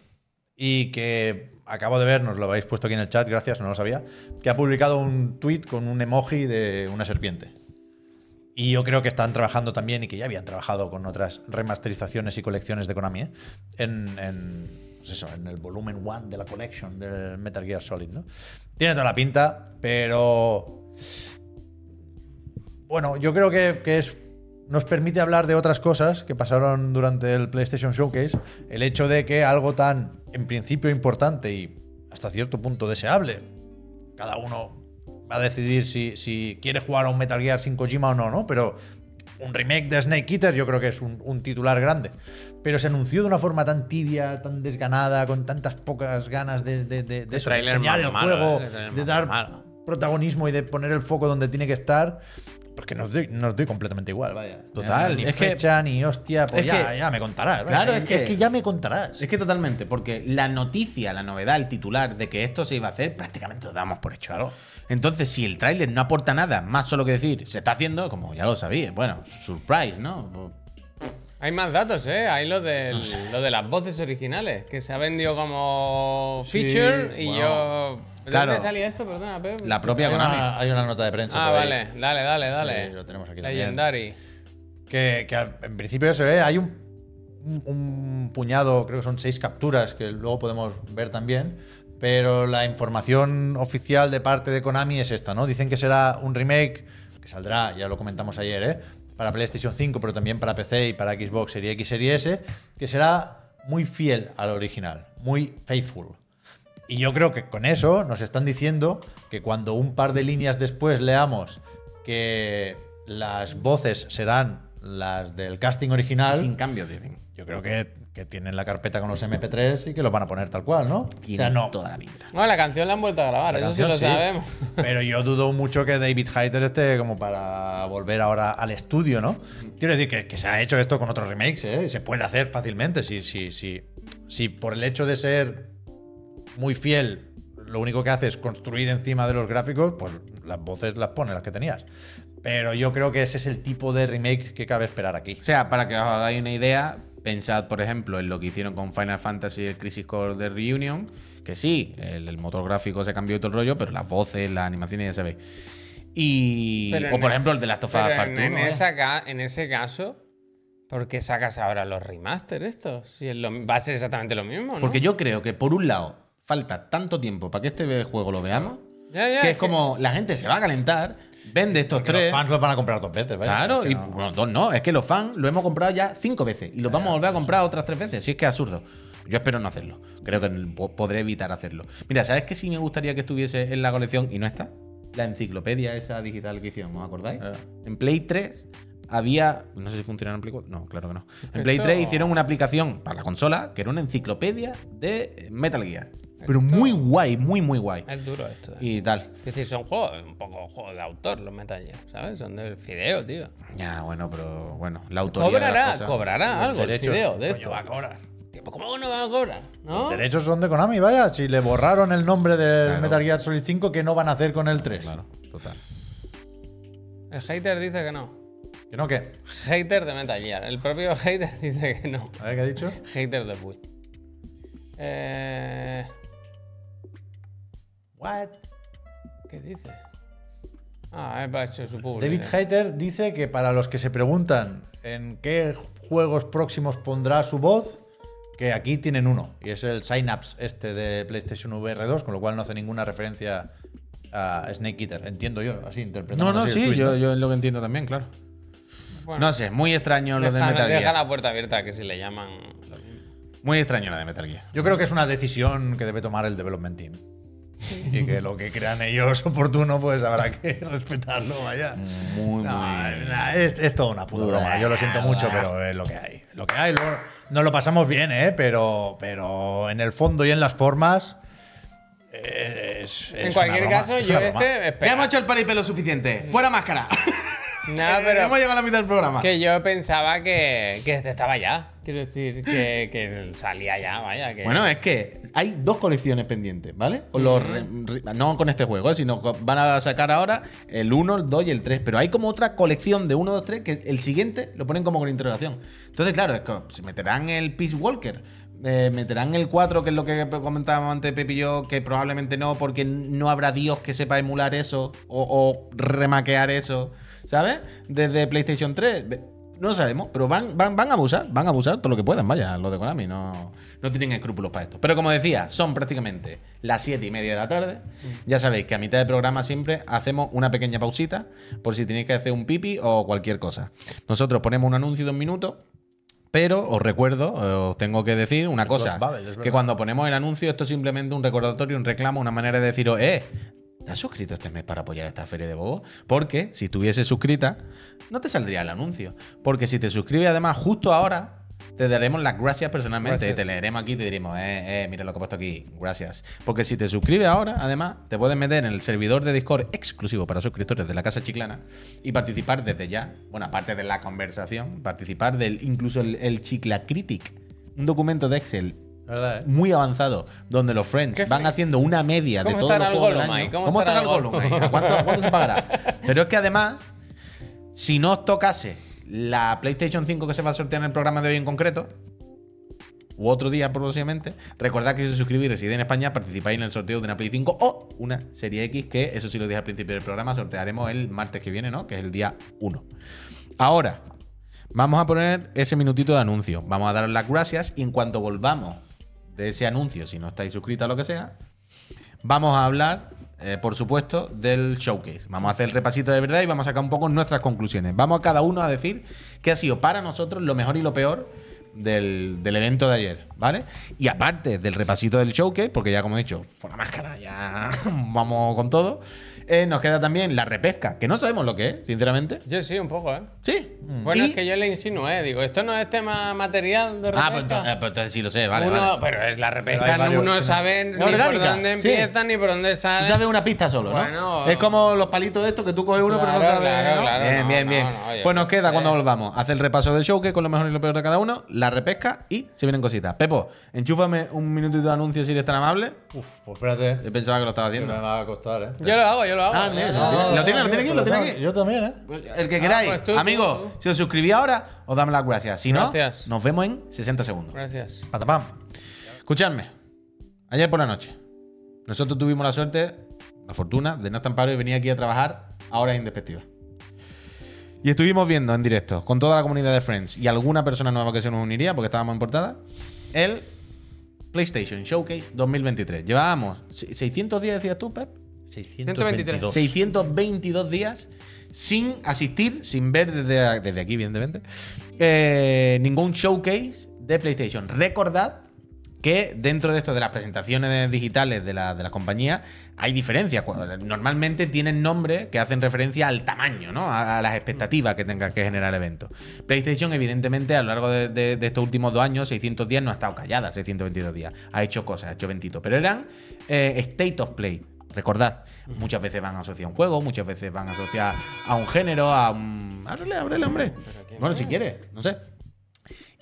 y que acabo de ver, nos lo habéis puesto aquí en el chat, gracias, no lo sabía, que ha publicado un tweet con un emoji de una serpiente. Y yo creo que están trabajando también y que ya habían trabajado con otras remasterizaciones y colecciones de Konami ¿eh? en, en, pues eso, en el volumen 1 de la collection del Metal Gear Solid. ¿no? Tiene toda la pinta, pero bueno, yo creo que, que es, nos permite hablar de otras cosas que pasaron durante el PlayStation Showcase. El hecho de que algo tan, en principio, importante y hasta cierto punto deseable, cada uno va a decidir si, si quiere jugar a un Metal Gear sin Kojima o no, ¿no? Pero un remake de Snake Eater yo creo que es un, un titular grande. Pero se anunció de una forma tan tibia, tan desganada, con tantas pocas ganas de, de, de- de eso, de enseñar el malo, juego, eh, el tráiler de más dar malo. protagonismo y de poner el foco donde tiene que estar, porque nos doy, nos doy completamente igual, vaya. Total, Ni es que- fecha, ni hostia, pues es ya, que- ya me contarás. Claro, es que- ya me contarás. Es que totalmente, porque la noticia, la novedad, el titular de que esto se iba a hacer, prácticamente lo damos por hecho. Entonces, si el tráiler no aporta nada, más solo que decir, se está haciendo, como ya lo sabía, bueno, surprise, ¿no? Hay más datos, ¿eh? Hay lo, del, lo de las voces originales, que se ha vendido como Sí, feature y yo... ¿De Claro. dónde salía esto? Perdona, Pep. La propia hay, Konami. una, hay una nota de prensa. Ah, por ahí. vale. Dale, dale, dale. Sí, lo tenemos aquí también. Legendary. Que, que en principio eso, ¿eh? Hay un, un- un puñado, creo que son seis capturas, que luego podemos ver también. Pero la información oficial de parte de Konami es esta, ¿no? Dicen que será un remake que saldrá, ya lo comentamos ayer, ¿eh? Para PlayStation 5, pero también para PC y para Xbox Series X, Series S, que será muy fiel al original, muy faithful. Y yo creo que con eso nos están diciendo que cuando un par de líneas después leamos que las voces serán las del casting original, Sin cambio, dicen. yo creo que, que tienen la carpeta con los MP3 y que lo van a poner tal cual, ¿no? Tiene toda la pinta. Bueno, la canción la han vuelto a grabar, La eso canción, sí lo sí. sabemos. Pero yo dudo mucho que David Hayter esté como para volver ahora al estudio, ¿no? Quiero decir que, que se ha hecho esto con otros remakes, ¿eh? Y se puede hacer fácilmente. Si, si, si, si por el hecho de ser muy fiel, lo único que hace es construir encima de los gráficos, pues las voces las pones las que tenías. Pero yo creo que ese es el tipo de remake que cabe esperar aquí. O sea, para que os hagáis una idea, pensad, por ejemplo, en lo que hicieron con Final Fantasy el Crisis Core de Reunion, que sí, el, el motor gráfico se cambió y todo el rollo, pero las voces, las animaciones ya se ve. Y. Pero o por el- ejemplo el de Last of Us Part en, 1. en esa ca- en ese caso, ¿por qué sacas ahora los remaster estos? Si es lo- va a ser exactamente lo mismo, ¿no? Porque yo creo que por un lado falta tanto tiempo para que este juego lo veamos, Ya, ya, que es es como la gente se va a calentar, vende estos Porque tres. Los fans los van a comprar dos veces, ¿vale? Claro, Es que y no- bueno, dos no, es que los fans lo hemos comprado ya cinco veces y los vamos a volver a comprar otras tres veces, si es que es absurdo. Yo espero no hacerlo. Creo que po- podré evitar hacerlo. Mira, ¿sabes qué sí me gustaría que estuviese en la colección y no está? La enciclopedia esa digital que hicieron, ¿os acordáis? Eh. En Play 3 había. No sé si funciona en Play 4. No, claro que no. En Play Esto- 3 hicieron una aplicación para la consola que era una enciclopedia de Metal Gear. Pero muy guay, muy, muy guay. Es duro esto. ¿eh? Y tal. Es decir, son juegos, un poco juegos de autor los Metal Gear, ¿sabes? Son del fideo, tío. Ya, bueno, pero bueno, la autoría. de las Cobrará, cosas- cobrará algo el derechos, fideo de coño, esto. va a cobrar. Pues ¿Cómo no va a cobrar? ¿No? Los derechos son de Konami, vaya. Si le borraron el nombre del Claro. Metal Gear Solid 5, ¿qué no van a hacer con el 3? Claro, total. El hater dice que no. ¿Que no qué? Hater de Metal Gear. El propio hater dice que no. A ver qué ha dicho. Hater de Puy. Eh, What? ¿Qué dice? Ah, hecho su público. David Hayter dice que para los que se preguntan en qué juegos próximos pondrá su voz, que aquí tienen uno, y es el Synapse este de PlayStation VR 2, con lo cual no hace ninguna referencia a Snake Eater. Entiendo yo, así interpretando. No, no, sí, yo, yo lo que entiendo también, claro. Bueno, No sé, muy extraño lo de deja, Metal deja Gear. la puerta abierta que si le llaman. Muy extraño lo de Metal Gear. Yo creo que es una decisión que debe tomar el development team. y que lo que crean ellos oportuno, pues habrá que respetarlo, vaya. Muy, No, muy. nah, es, es toda una puta broma. Yo lo siento mucho, pero es lo que hay. Lo que hay. Luego, nos lo pasamos bien, ¿eh? Pero, pero en el fondo y en las formas. eh, Es, En es cualquier una broma, caso, es yo este. Ya hemos hecho el paripelo suficiente. Fuera máscara. No, hemos pero. llegado a la mitad del programa. Que yo pensaba que, que este estaba ya. Quiero decir, que, que salía ya, vaya. Que... Bueno, es que hay dos colecciones pendientes, ¿vale? Los no con este juego, ¿eh? sino van a sacar ahora el 1, el 2 y el 3. Pero hay como otra colección de 1, 2, 3 que el siguiente lo ponen como con interrogación. Entonces, claro, es que se meterán el Peace Walker. eh, meterán el 4, que es lo que comentábamos antes Pepe y yo, que probablemente no, porque no habrá Dios que sepa emular eso o, o remaquear eso, ¿sabes? Desde PlayStation 3. No lo sabemos, pero van, van, van a abusar, van a abusar todo lo que puedan, vaya, los de Konami, no, no tienen escrúpulos para esto. Pero como decía, son prácticamente las 7 y media de la tarde. Ya sabéis que a mitad de programa siempre hacemos una pequeña pausita por si tenéis que hacer un pipi o cualquier cosa. Nosotros ponemos un anuncio de un minuto. Pero os recuerdo, eh, os tengo que decir una cosa, Babel, que cuando ponemos el anuncio esto es simplemente un recordatorio, un reclamo, una manera de deciros, eh, ¿te has suscrito este mes para apoyar esta feria de bobos? Porque si estuviese suscrita, no te saldría el anuncio. Porque si te suscribes además justo ahora, te daremos las gracias personalmente. Gracias. Te leeremos aquí y te diremos, eh, eh, mira lo que he puesto aquí, gracias. Porque si te suscribes ahora, además, te puedes meter en el servidor de Discord exclusivo para suscriptores de la Casa Chiclana y participar desde ya, bueno, aparte de la conversación, participar del incluso el, el Chicla Critic, un documento de Excel verdad, muy avanzado, donde los friends van haciendo una media de ¿Cómo todos los juegos del año. ¿Cómo ¿Cómo estará el Gollum ahí? ¿A cuánto, a cuánto se pagará? Pero es que además, si no os tocase la PlayStation 5 que se va a sortear en el programa de hoy en concreto, u otro día próximamente, recordad que si os suscribís y residís en España, participáis en el sorteo de una Play 5 o una Serie X, que eso sí lo dije al principio del programa, sortearemos el martes que viene, ¿no? Que es el día 1. Ahora, vamos a poner ese minutito de anuncio. Vamos a daros las gracias y en cuanto volvamos de ese anuncio, si no estáis suscritos a lo que sea, vamos a hablar, eh, por supuesto, del showcase. Vamos a hacer el repasito de verdad y vamos a sacar un poco nuestras conclusiones. Vamos a cada uno a decir qué ha sido para nosotros lo mejor y lo peor del, del evento de ayer, ¿vale? Y aparte del repasito del showcase, porque ya como he dicho, por la máscara ya vamos con todo, eh, nos queda también la repesca, que no sabemos lo que es, sinceramente. Yo sí, un poco, ¿eh? Sí. Bueno, Y- es que yo le insinué, digo, esto no es tema material de repesca. Ah, pues entonces, pues entonces sí lo sé, vale, uno, vale. Pero es la repesca, varios uno sabe ni por dónde sí. empieza ni por dónde Tú sale. sabes una pista solo, ¿no? Es como los palitos estos que tú coges uno pero no sabes. claro, ¿no? claro, bien, no, bien, bien. no, pues nos queda sé. cuando volvamos hacer el repaso del show, que con lo mejor y lo peor de cada uno, la repesca y se vienen cositas. Pepo, enchúfame un minutito de anuncio si eres tan amable. Uf, pues espérate. Yo pensaba que lo estaba Que me haciendo. va a costar, ¿eh? Yo lo hago, yo lo lo hago. Ah, mira, lo tiene- lo tiene, aquí, lo tiene aquí. Yo también, ¿eh? El que queráis. pues tú, tú, Amigos, tú. si os suscribís ahora, os damos las gracias. Si no, Gracias. nos vemos en 60 segundos. Gracias. Patapam. Escuchadme. Ayer por la noche, nosotros tuvimos la suerte, la fortuna, de no estar en paro y venir aquí a trabajar a horas indespectivas. Y estuvimos viendo en directo con toda la comunidad de Friends y alguna persona nueva que se nos uniría, porque estábamos en portada, el PlayStation Showcase 2023. Llevábamos se- 600 días, decías tú, Pep. 622. 622 días sin asistir, sin ver desde, desde aquí, evidentemente, eh, ningún showcase de PlayStation. Recordad que dentro de esto de las presentaciones digitales de la, de las compañías hay diferencias. Normalmente tienen nombre que hacen referencia al tamaño, ¿no? A, las expectativas que tenga que generar el evento. PlayStation, evidentemente, a lo largo de, estos últimos dos años, 600 días, no ha estado callada, 622 días. Ha hecho cosas, ha hecho ventito. Pero eran eh, State of Play. Recordad, muchas veces van asociados a un juego, muchas veces van asociados a un género, a un. Ábrele, ábrele, hombre. Bueno, si quieres, no sé.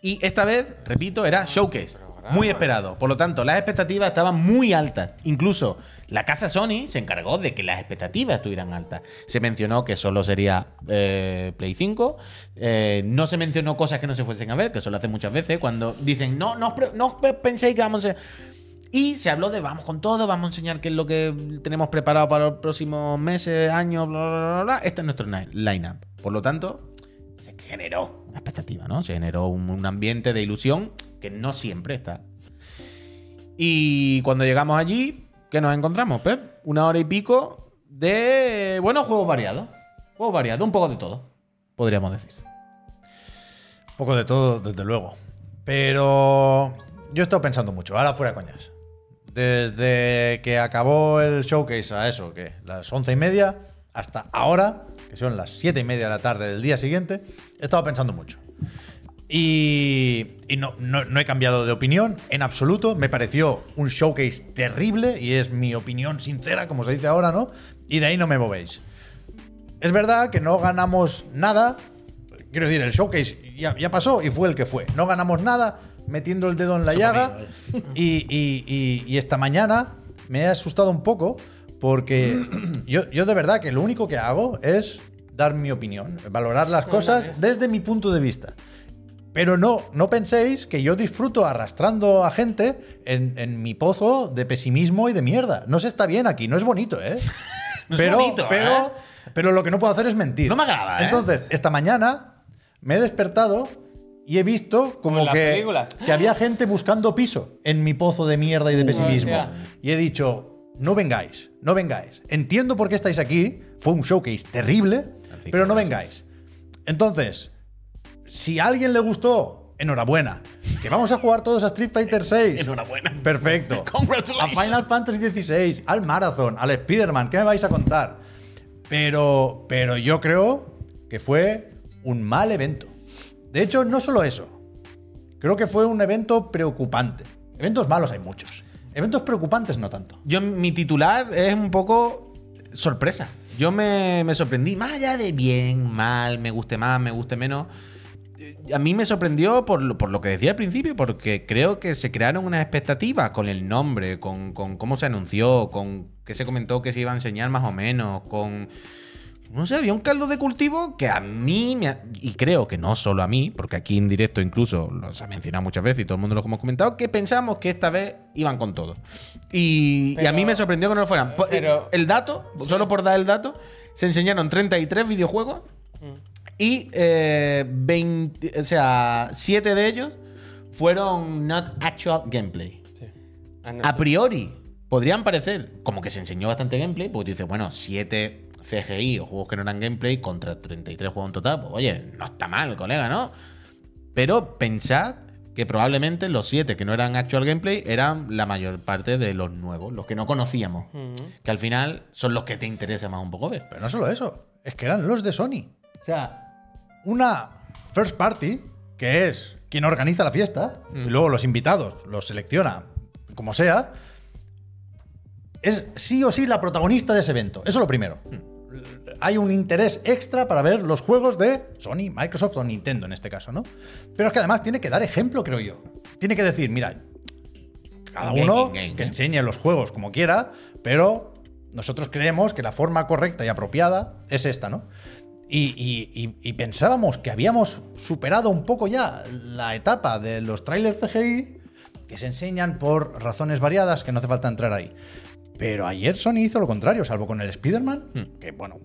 Y esta vez, repito, era showcase. Muy esperado. Por lo tanto, las expectativas estaban muy altas. Incluso la casa Sony se encargó de que las expectativas estuvieran altas. Se mencionó que solo sería eh, Play 5. Eh, no se mencionó cosas que no se fuesen a ver, que eso lo hacen muchas veces. Cuando dicen, no, no, no penséis que vamos a. Y se habló de vamos con todo, vamos a enseñar qué es lo que tenemos preparado para los próximos meses, años, bla, bla, bla, bla. Este es nuestro lineup. Por lo tanto, se generó una expectativa, ¿no? Se generó un, un ambiente de ilusión que no siempre está. Y cuando llegamos allí, ¿qué nos encontramos, Pep? Una hora y pico de, bueno, juegos variados. Juegos variados, un poco de todo, podríamos decir. Un poco de todo, desde luego. Pero yo he estado pensando mucho, ahora fuera coñas. Desde que acabó el showcase a eso, que las once y media, hasta ahora, que son las siete y media de la tarde del día siguiente, he estado pensando mucho. Y, no, he cambiado de opinión en absoluto. Me pareció un showcase terrible y es mi opinión sincera, como se dice ahora, ¿no? Y de ahí no me movéis. Es verdad que no ganamos nada. Quiero decir, el showcase ya pasó y fue el que fue. No ganamos nada metiendo el dedo en la llaga. Y, y- y- y esta mañana me he asustado un poco porque yo, yo de verdad que lo único que hago es dar mi opinión, valorar las cosas desde mi punto de vista. Pero no, no penséis que yo disfruto arrastrando a gente en, en mi pozo de pesimismo y de mierda. No se está bien aquí, no es bonito, ¿eh? No es pero, bonito, pero, ¿eh? pero lo que no puedo hacer es mentir. No me agrada, ¿eh? Entonces, esta mañana me he despertado y he visto como en que, que había gente buscando piso en mi pozo de mierda y de pesimismo. hostia. Y he dicho, no vengáis, no vengáis. Entiendo por qué estáis aquí, fue un showcase terrible, Así pero no gracias. vengáis. Entonces, si a alguien le gustó, enhorabuena. Que vamos a jugar todos a Street Fighter 6. Enhorabuena. Perfecto. A. Final Fantasy XVI, al Marathon, al Spider-Man. ¿Qué me vais a contar? Pero, pero yo creo que fue un mal evento. De hecho, no solo eso. Creo que fue un evento preocupante. Eventos malos hay muchos. Eventos preocupantes no tanto. Yo, mi titular es un poco sorpresa. Yo me, me sorprendí, más allá de bien, mal, me guste más, me guste menos. eh, A mí me sorprendió por lo, por lo que decía al principio, porque creo que se crearon unas expectativas con el nombre, con, con cómo se anunció, con qué se comentó que se iba a enseñar más o menos, con... No sé, había un caldo de cultivo que a mí, me ha- y creo que no solo a mí, porque aquí en directo incluso los ha mencionado muchas veces y todo el mundo lo hemos comentado, que pensamos que esta vez iban con todo. Y, y a mí me sorprendió que no lo fueran. Po- pero- el dato, solo por dar el dato, se enseñaron 33 videojuegos y eh, 20, o sea, 7 de ellos fueron not actual gameplay. Sí. A priori, podrían parecer como que se enseñó bastante gameplay, porque tú dices, bueno, 7 CGI o juegos que no eran gameplay contra 33 juegos en total, pues oye, no está mal, colega, ¿no? Pero pensad que probablemente los 7 que no eran actual gameplay eran la mayor parte de los nuevos, los que no conocíamos. Que al final son los que te interesa más un poco ver. Pero no solo eso, es que eran los de Sony. O sea, una first party, que es quien organiza la fiesta, y luego los invitados los selecciona como sea, es sí o sí la protagonista de ese evento. Eso es lo primero. Hay un interés extra para ver los juegos de Sony, Microsoft o Nintendo en este caso, ¿no? Pero es que además tiene que dar ejemplo, creo yo. Tiene que decir, mira, cada uno que enseñe los juegos como quiera, pero nosotros creemos que la forma correcta y apropiada es esta, ¿no? Y, y- y- y pensábamos que habíamos superado un poco ya la etapa de los trailers CGI que se enseñan por razones variadas, que no hace falta entrar ahí. Pero ayer Sony hizo lo contrario, salvo con el Spider-Man, que bueno,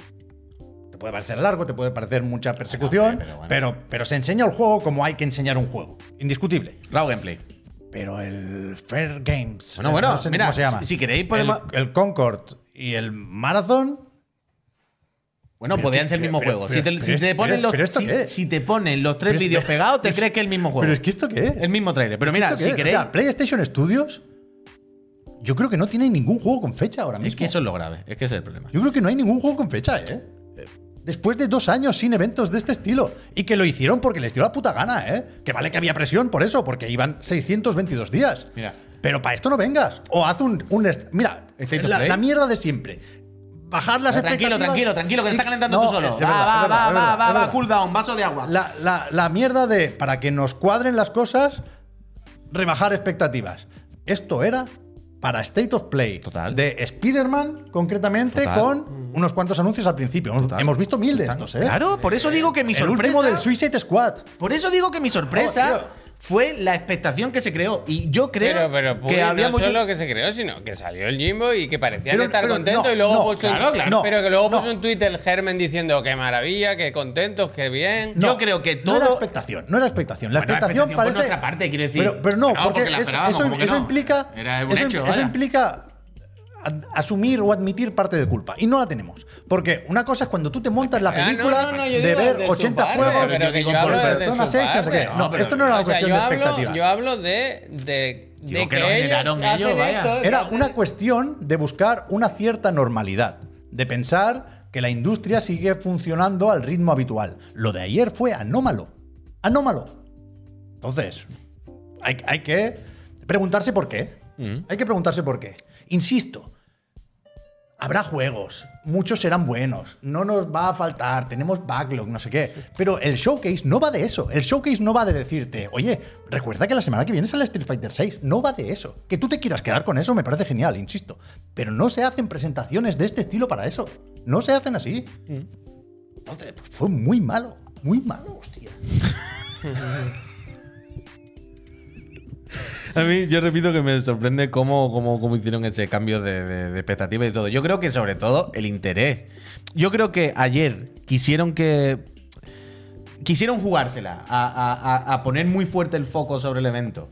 te puede parecer largo, te puede parecer mucha persecución, pero bueno. pero, pero se enseña el juego como hay que enseñar un juego. Indiscutible. Raw gameplay. Pero el Fair Games. Bueno, bueno, no sé mira, cómo se llama. si- si queréis podemos- El, el Concord y el Marathon. Bueno, Pero podían que- ser el mismo pero- juego. pero- si te, si ponen los, pero ¿esto si, qué es? si te ponen los tres vídeos pegados, te crees que es el mismo juego. Pero es que esto qué es. El mismo trailer. Pero mira, ¿Esto qué si queréis. O sea, PlayStation Studios. Yo creo que no tiene ningún juego con fecha ahora mismo. es que eso es lo grave. Es que ese es el problema. Yo creo que no hay ningún juego con fecha, ¿eh? Después de dos años sin eventos de este estilo. Y que lo hicieron porque les dio la puta gana, ¿eh? Que vale que había presión por eso, porque iban 622 días. Mira. Pero para esto no vengas. O haz un. mira, la, mierda de siempre. Bajar las Tranquilo, expectativas. tranquilo, tranquilo, que te está calentando No, tú solo. es Va, verdad, va, verdad, va, va, verdad, va, va, verdad. cool down, vaso de agua. La, la- la mierda de, para que nos cuadren las cosas, rebajar expectativas. Esto era para State of Play. Total. De Spider-Man, concretamente, Total. con unos cuantos anuncios al principio. Total. Hemos visto mil de estos, ¿eh? Claro, por eso digo que mi El sorpresa. último del Suicide Squad. Por eso digo que mi sorpresa Oh. Fue la expectación que se creó. Y yo creo Pero, pero que Puy, había no mucho. solo que se creó, sino que salió el Jimbo y que parecía Pero- estar pero contento no, y luego no, puso un, claro, claro, no, pero que luego no. puso un tweet el Germen diciendo qué maravilla, qué contentos, qué bien. Yo creo que No era todo- expectación, no era expectación. La Bueno, expectación expectación parece. por nuestra parte, quiero decir. Pero, pero no, Que no, porque, porque la eso, eso- que implica. Era un eso, hecho, eso vaya. implica asumir o admitir parte de culpa. Y no la tenemos. Porque una cosa es cuando tú te montas la Ah, no, película no, no, yo de digo ver de su 80 parte, juegos pero que digo, yo por hablo desde persona su 6 no sé qué. No, pero- esto no era una sea, cuestión yo de hablo, expectativas. yo hablo de, de, Digo, de que lo generaron ellos, vaya. esto, Era hacen- una cuestión de buscar una cierta normalidad, de pensar que la industria sigue funcionando al ritmo habitual. Lo de ayer fue anómalo. Anómalo. Entonces, hay, hay que preguntarse por qué. Hay que preguntarse por qué. Insisto, habrá juegos, muchos serán buenos, no nos va a faltar, tenemos backlog, no sé qué. Pero el showcase no va de eso. El showcase no va de decirte, oye, recuerda que la semana que viene sale Street Fighter 6. No va de eso. Que tú te quieras quedar con eso me parece genial, insisto. Pero no se hacen presentaciones de este estilo para eso. No se hacen así. Entonces, pues, fue muy malo. Muy malo, hostia. A mí, yo repito que me sorprende cómo, cómo, cómo hicieron ese cambio de, expectativa y todo. Yo creo que sobre todo el interés. Yo creo que ayer quisieron que. Quisieron jugársela a, a- a- poner muy fuerte el foco sobre el evento.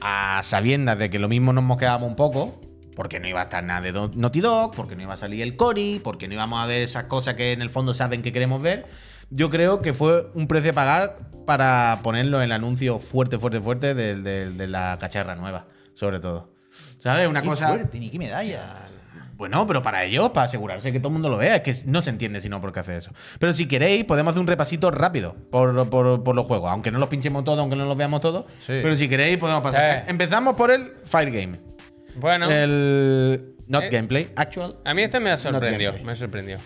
A sabiendas de que lo mismo nos mosqueábamos un poco. Porque no iba a estar nada de Naughty Dog, porque no iba a salir el Cory, porque no íbamos a ver esas cosas que en el fondo saben que queremos ver. Yo creo que fue un precio a pagar para ponerlo en el anuncio fuerte, fuerte, fuerte de, de- de la cacharra nueva, sobre todo. ¿Sabes? Una Qué cosa. fuerte, ni qué medalla. Bueno, pero para ellos, para asegurarse que todo el mundo lo vea, es que no se entiende si no por qué hace eso. Pero si queréis, podemos hacer un repasito rápido por, por- por los juegos, aunque no los pinchemos todos, aunque no los veamos todos. Sí. Pero si queréis, podemos pasar. Sí. Empezamos por el Fire Game. Bueno, El. Not Eh. gameplay, actual. a mí este me ha sorprendido, me sorprendió.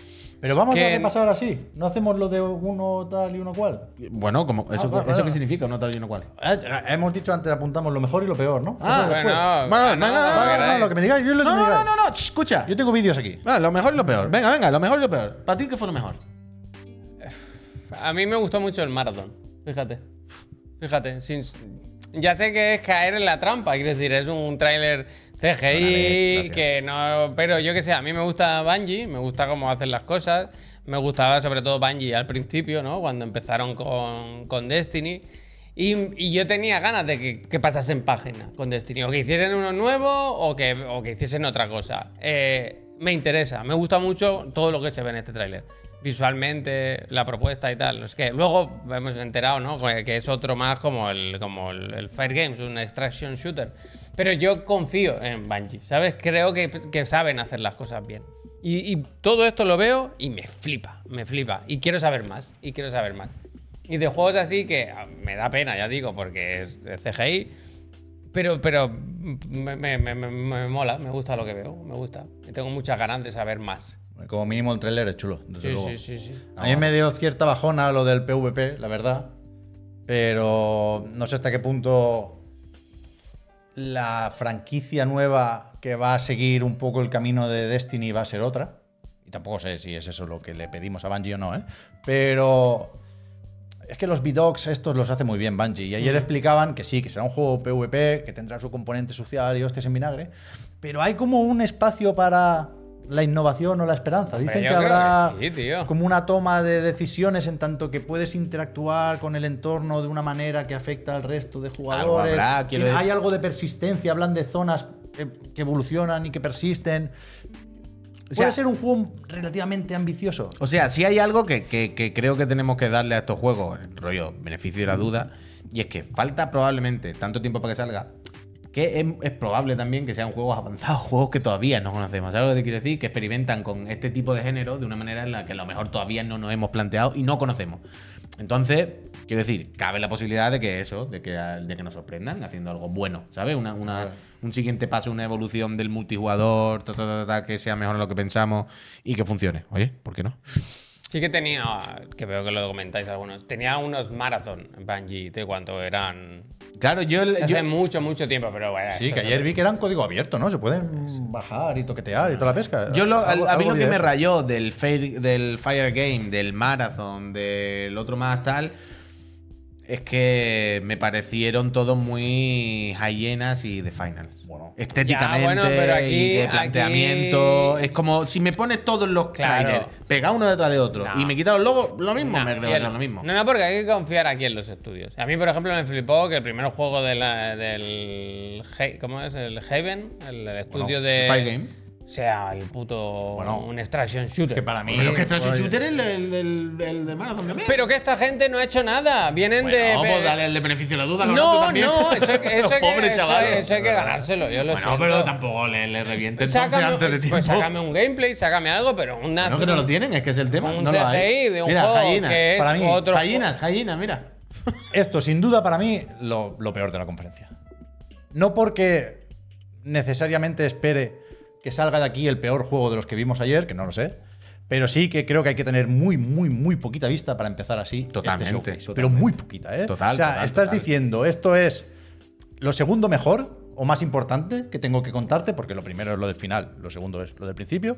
Pero vamos Que- a repasar así. No hacemos lo de uno tal y uno cual. Bueno, como, ¿eso, Ah, ¿eso qué significa? No tal y no cual. Eh, hemos dicho antes, apuntamos lo mejor y lo peor, ¿no? Ah, bueno, Bueno, venga, no, venga, No, no, no, queráis. lo que me digáis, yo lo que No, me no, no, digáis. no, no, ch, escucha. Yo tengo vídeos aquí. Ah, lo mejor y lo peor. Venga, venga, lo mejor y lo peor. ¿Para ti qué fue lo mejor? A mí me gustó mucho el maratón, fíjate. Fíjate, sin- ya sé que es caer en la trampa, quiero decir, es un tráiler CGI gracias. que no, pero yo que sé, a mí me gusta Bungie, me gusta cómo hacen las cosas, me gustaba sobre todo Bungie al principio, ¿no? Cuando empezaron con, con Destiny. Y, y yo tenía ganas de que, que pasasen página con Destiny. O que hiciesen uno nuevo o que, o que hiciesen otra cosa. Eh, me interesa, me gusta mucho todo lo que se ve en este tráiler. Visualmente, la propuesta y tal. Es que luego hemos enterado, ¿no? Que es otro más como el, como el, el Fire Games, un extraction shooter. Pero yo confío en Bungie, ¿sabes? Creo que, que saben hacer las cosas bien. Y, y todo esto lo veo y me flipa, me flipa. Y quiero saber más, y quiero saber más. Y de juegos así que ah, me da pena, ya digo, porque es, es CGI. Pero, pero me, me- me- me- me mola, me gusta lo que veo, me gusta. Y tengo muchas ganas de saber más. Como mínimo el trailer es chulo, desde Sí, luego. sí, sí, sí. A mí me dio cierta bajona lo del PvP, la verdad. Pero no sé hasta qué punto la franquicia nueva que va a seguir un poco el camino de Destiny va a ser otra. Y tampoco sé si es eso lo que le pedimos a Bungie o no, ¿eh? Pero es que los B-Dogs estos los hace muy bien Bungie. Y ayer explicaban que sí, que será un juego PvP, que tendrá su componente social y hostias en vinagre. Pero hay como un espacio para la innovación o la esperanza. Dicen que habrá que sí, tío. como una toma de decisiones en tanto que puedes interactuar con el entorno de una manera que afecta al resto de jugadores. habrá, Que decir- hay algo de persistencia, hablan de zonas eh, que evolucionan y que persisten. O sea- Puede ser un juego relativamente ambicioso. O sea, si hay algo que, que- que creo que tenemos que darle a estos juegos, el rollo beneficio de la duda, y es que falta probablemente tanto tiempo para que salga, que es, es probable también que sean juegos avanzados, juegos que todavía no conocemos. ¿Sabes lo que te quiero decir? Que experimentan con este tipo de género de una manera en la que a lo mejor todavía no nos hemos planteado y no conocemos. Entonces, quiero decir, cabe la posibilidad de que eso, de que, de que nos sorprendan haciendo algo bueno, ¿sabes? Una, una- un siguiente paso, una evolución del multijugador, ta, ta, ta, ta, que sea mejor de lo que pensamos y que funcione. Oye, ¿por qué no? Sí que tenía, que veo que lo comentáis algunos, tenía unos marathon en Bungie de cuánto eran. Claro, yo, Hace yo- mucho, mucho tiempo, pero vaya. Sí, que ayer vi que eran código abierto, ¿no? Se pueden bajar y toquetear y toda la pesca. yo lo- Algo- a mí lo que me rayó del Fire, del Fire Game, del Marathon, del otro más tal, es que me parecieron todos muy hyenas y de Final. Bueno. Estéticamente Ya, bueno, pero aquí- y de aquí- planteamiento. Es como si me pones todos los Claro. trailers pegados uno detrás de otro No. y me quitas los logos, lo mismo, No, me es lo mismo. No, no, porque hay que confiar aquí en los estudios. A mí, por ejemplo, me flipó que el primer juego de la- del. He- ¿Cómo es? El Haven, el, el estudio de. Fire Game. Sea el puto. Bueno, un extraction shooter. Que para mí. Pero es que Extraction Oye, Shooter es el, el, el- el de Marathon también. Pero que esta gente no ha hecho nada. Vienen de. Bueno, pues dale el de beneficio de la duda, No, también. no, eso, hay que, pobres eso- chavales. eso hay que ganárselo. Yo lo Bueno, siento. pero tampoco le, le reviente entonces Sácame, antes de tiempo. pues sácame un gameplay, sácame algo, pero una. No, que no lo tienen, es que es el tema. Un no lo hay. De un mira, juego gallinas. que es Para mí, otro. gallinas, gallinas, mira. Esto, sin duda, para mí, lo, lo peor de la conferencia. No porque necesariamente espere que salga de aquí el peor juego de los que vimos ayer, que no lo sé. Pero sí que creo que hay que tener muy, muy, muy poquita vista para empezar así. Totalmente, este showcase. totalmente. Pero muy poquita, ¿eh? Total, O sea, total, estás total. diciendo, esto es lo segundo mejor o más importante que tengo que contarte, porque lo primero es lo del final, lo segundo es lo del principio.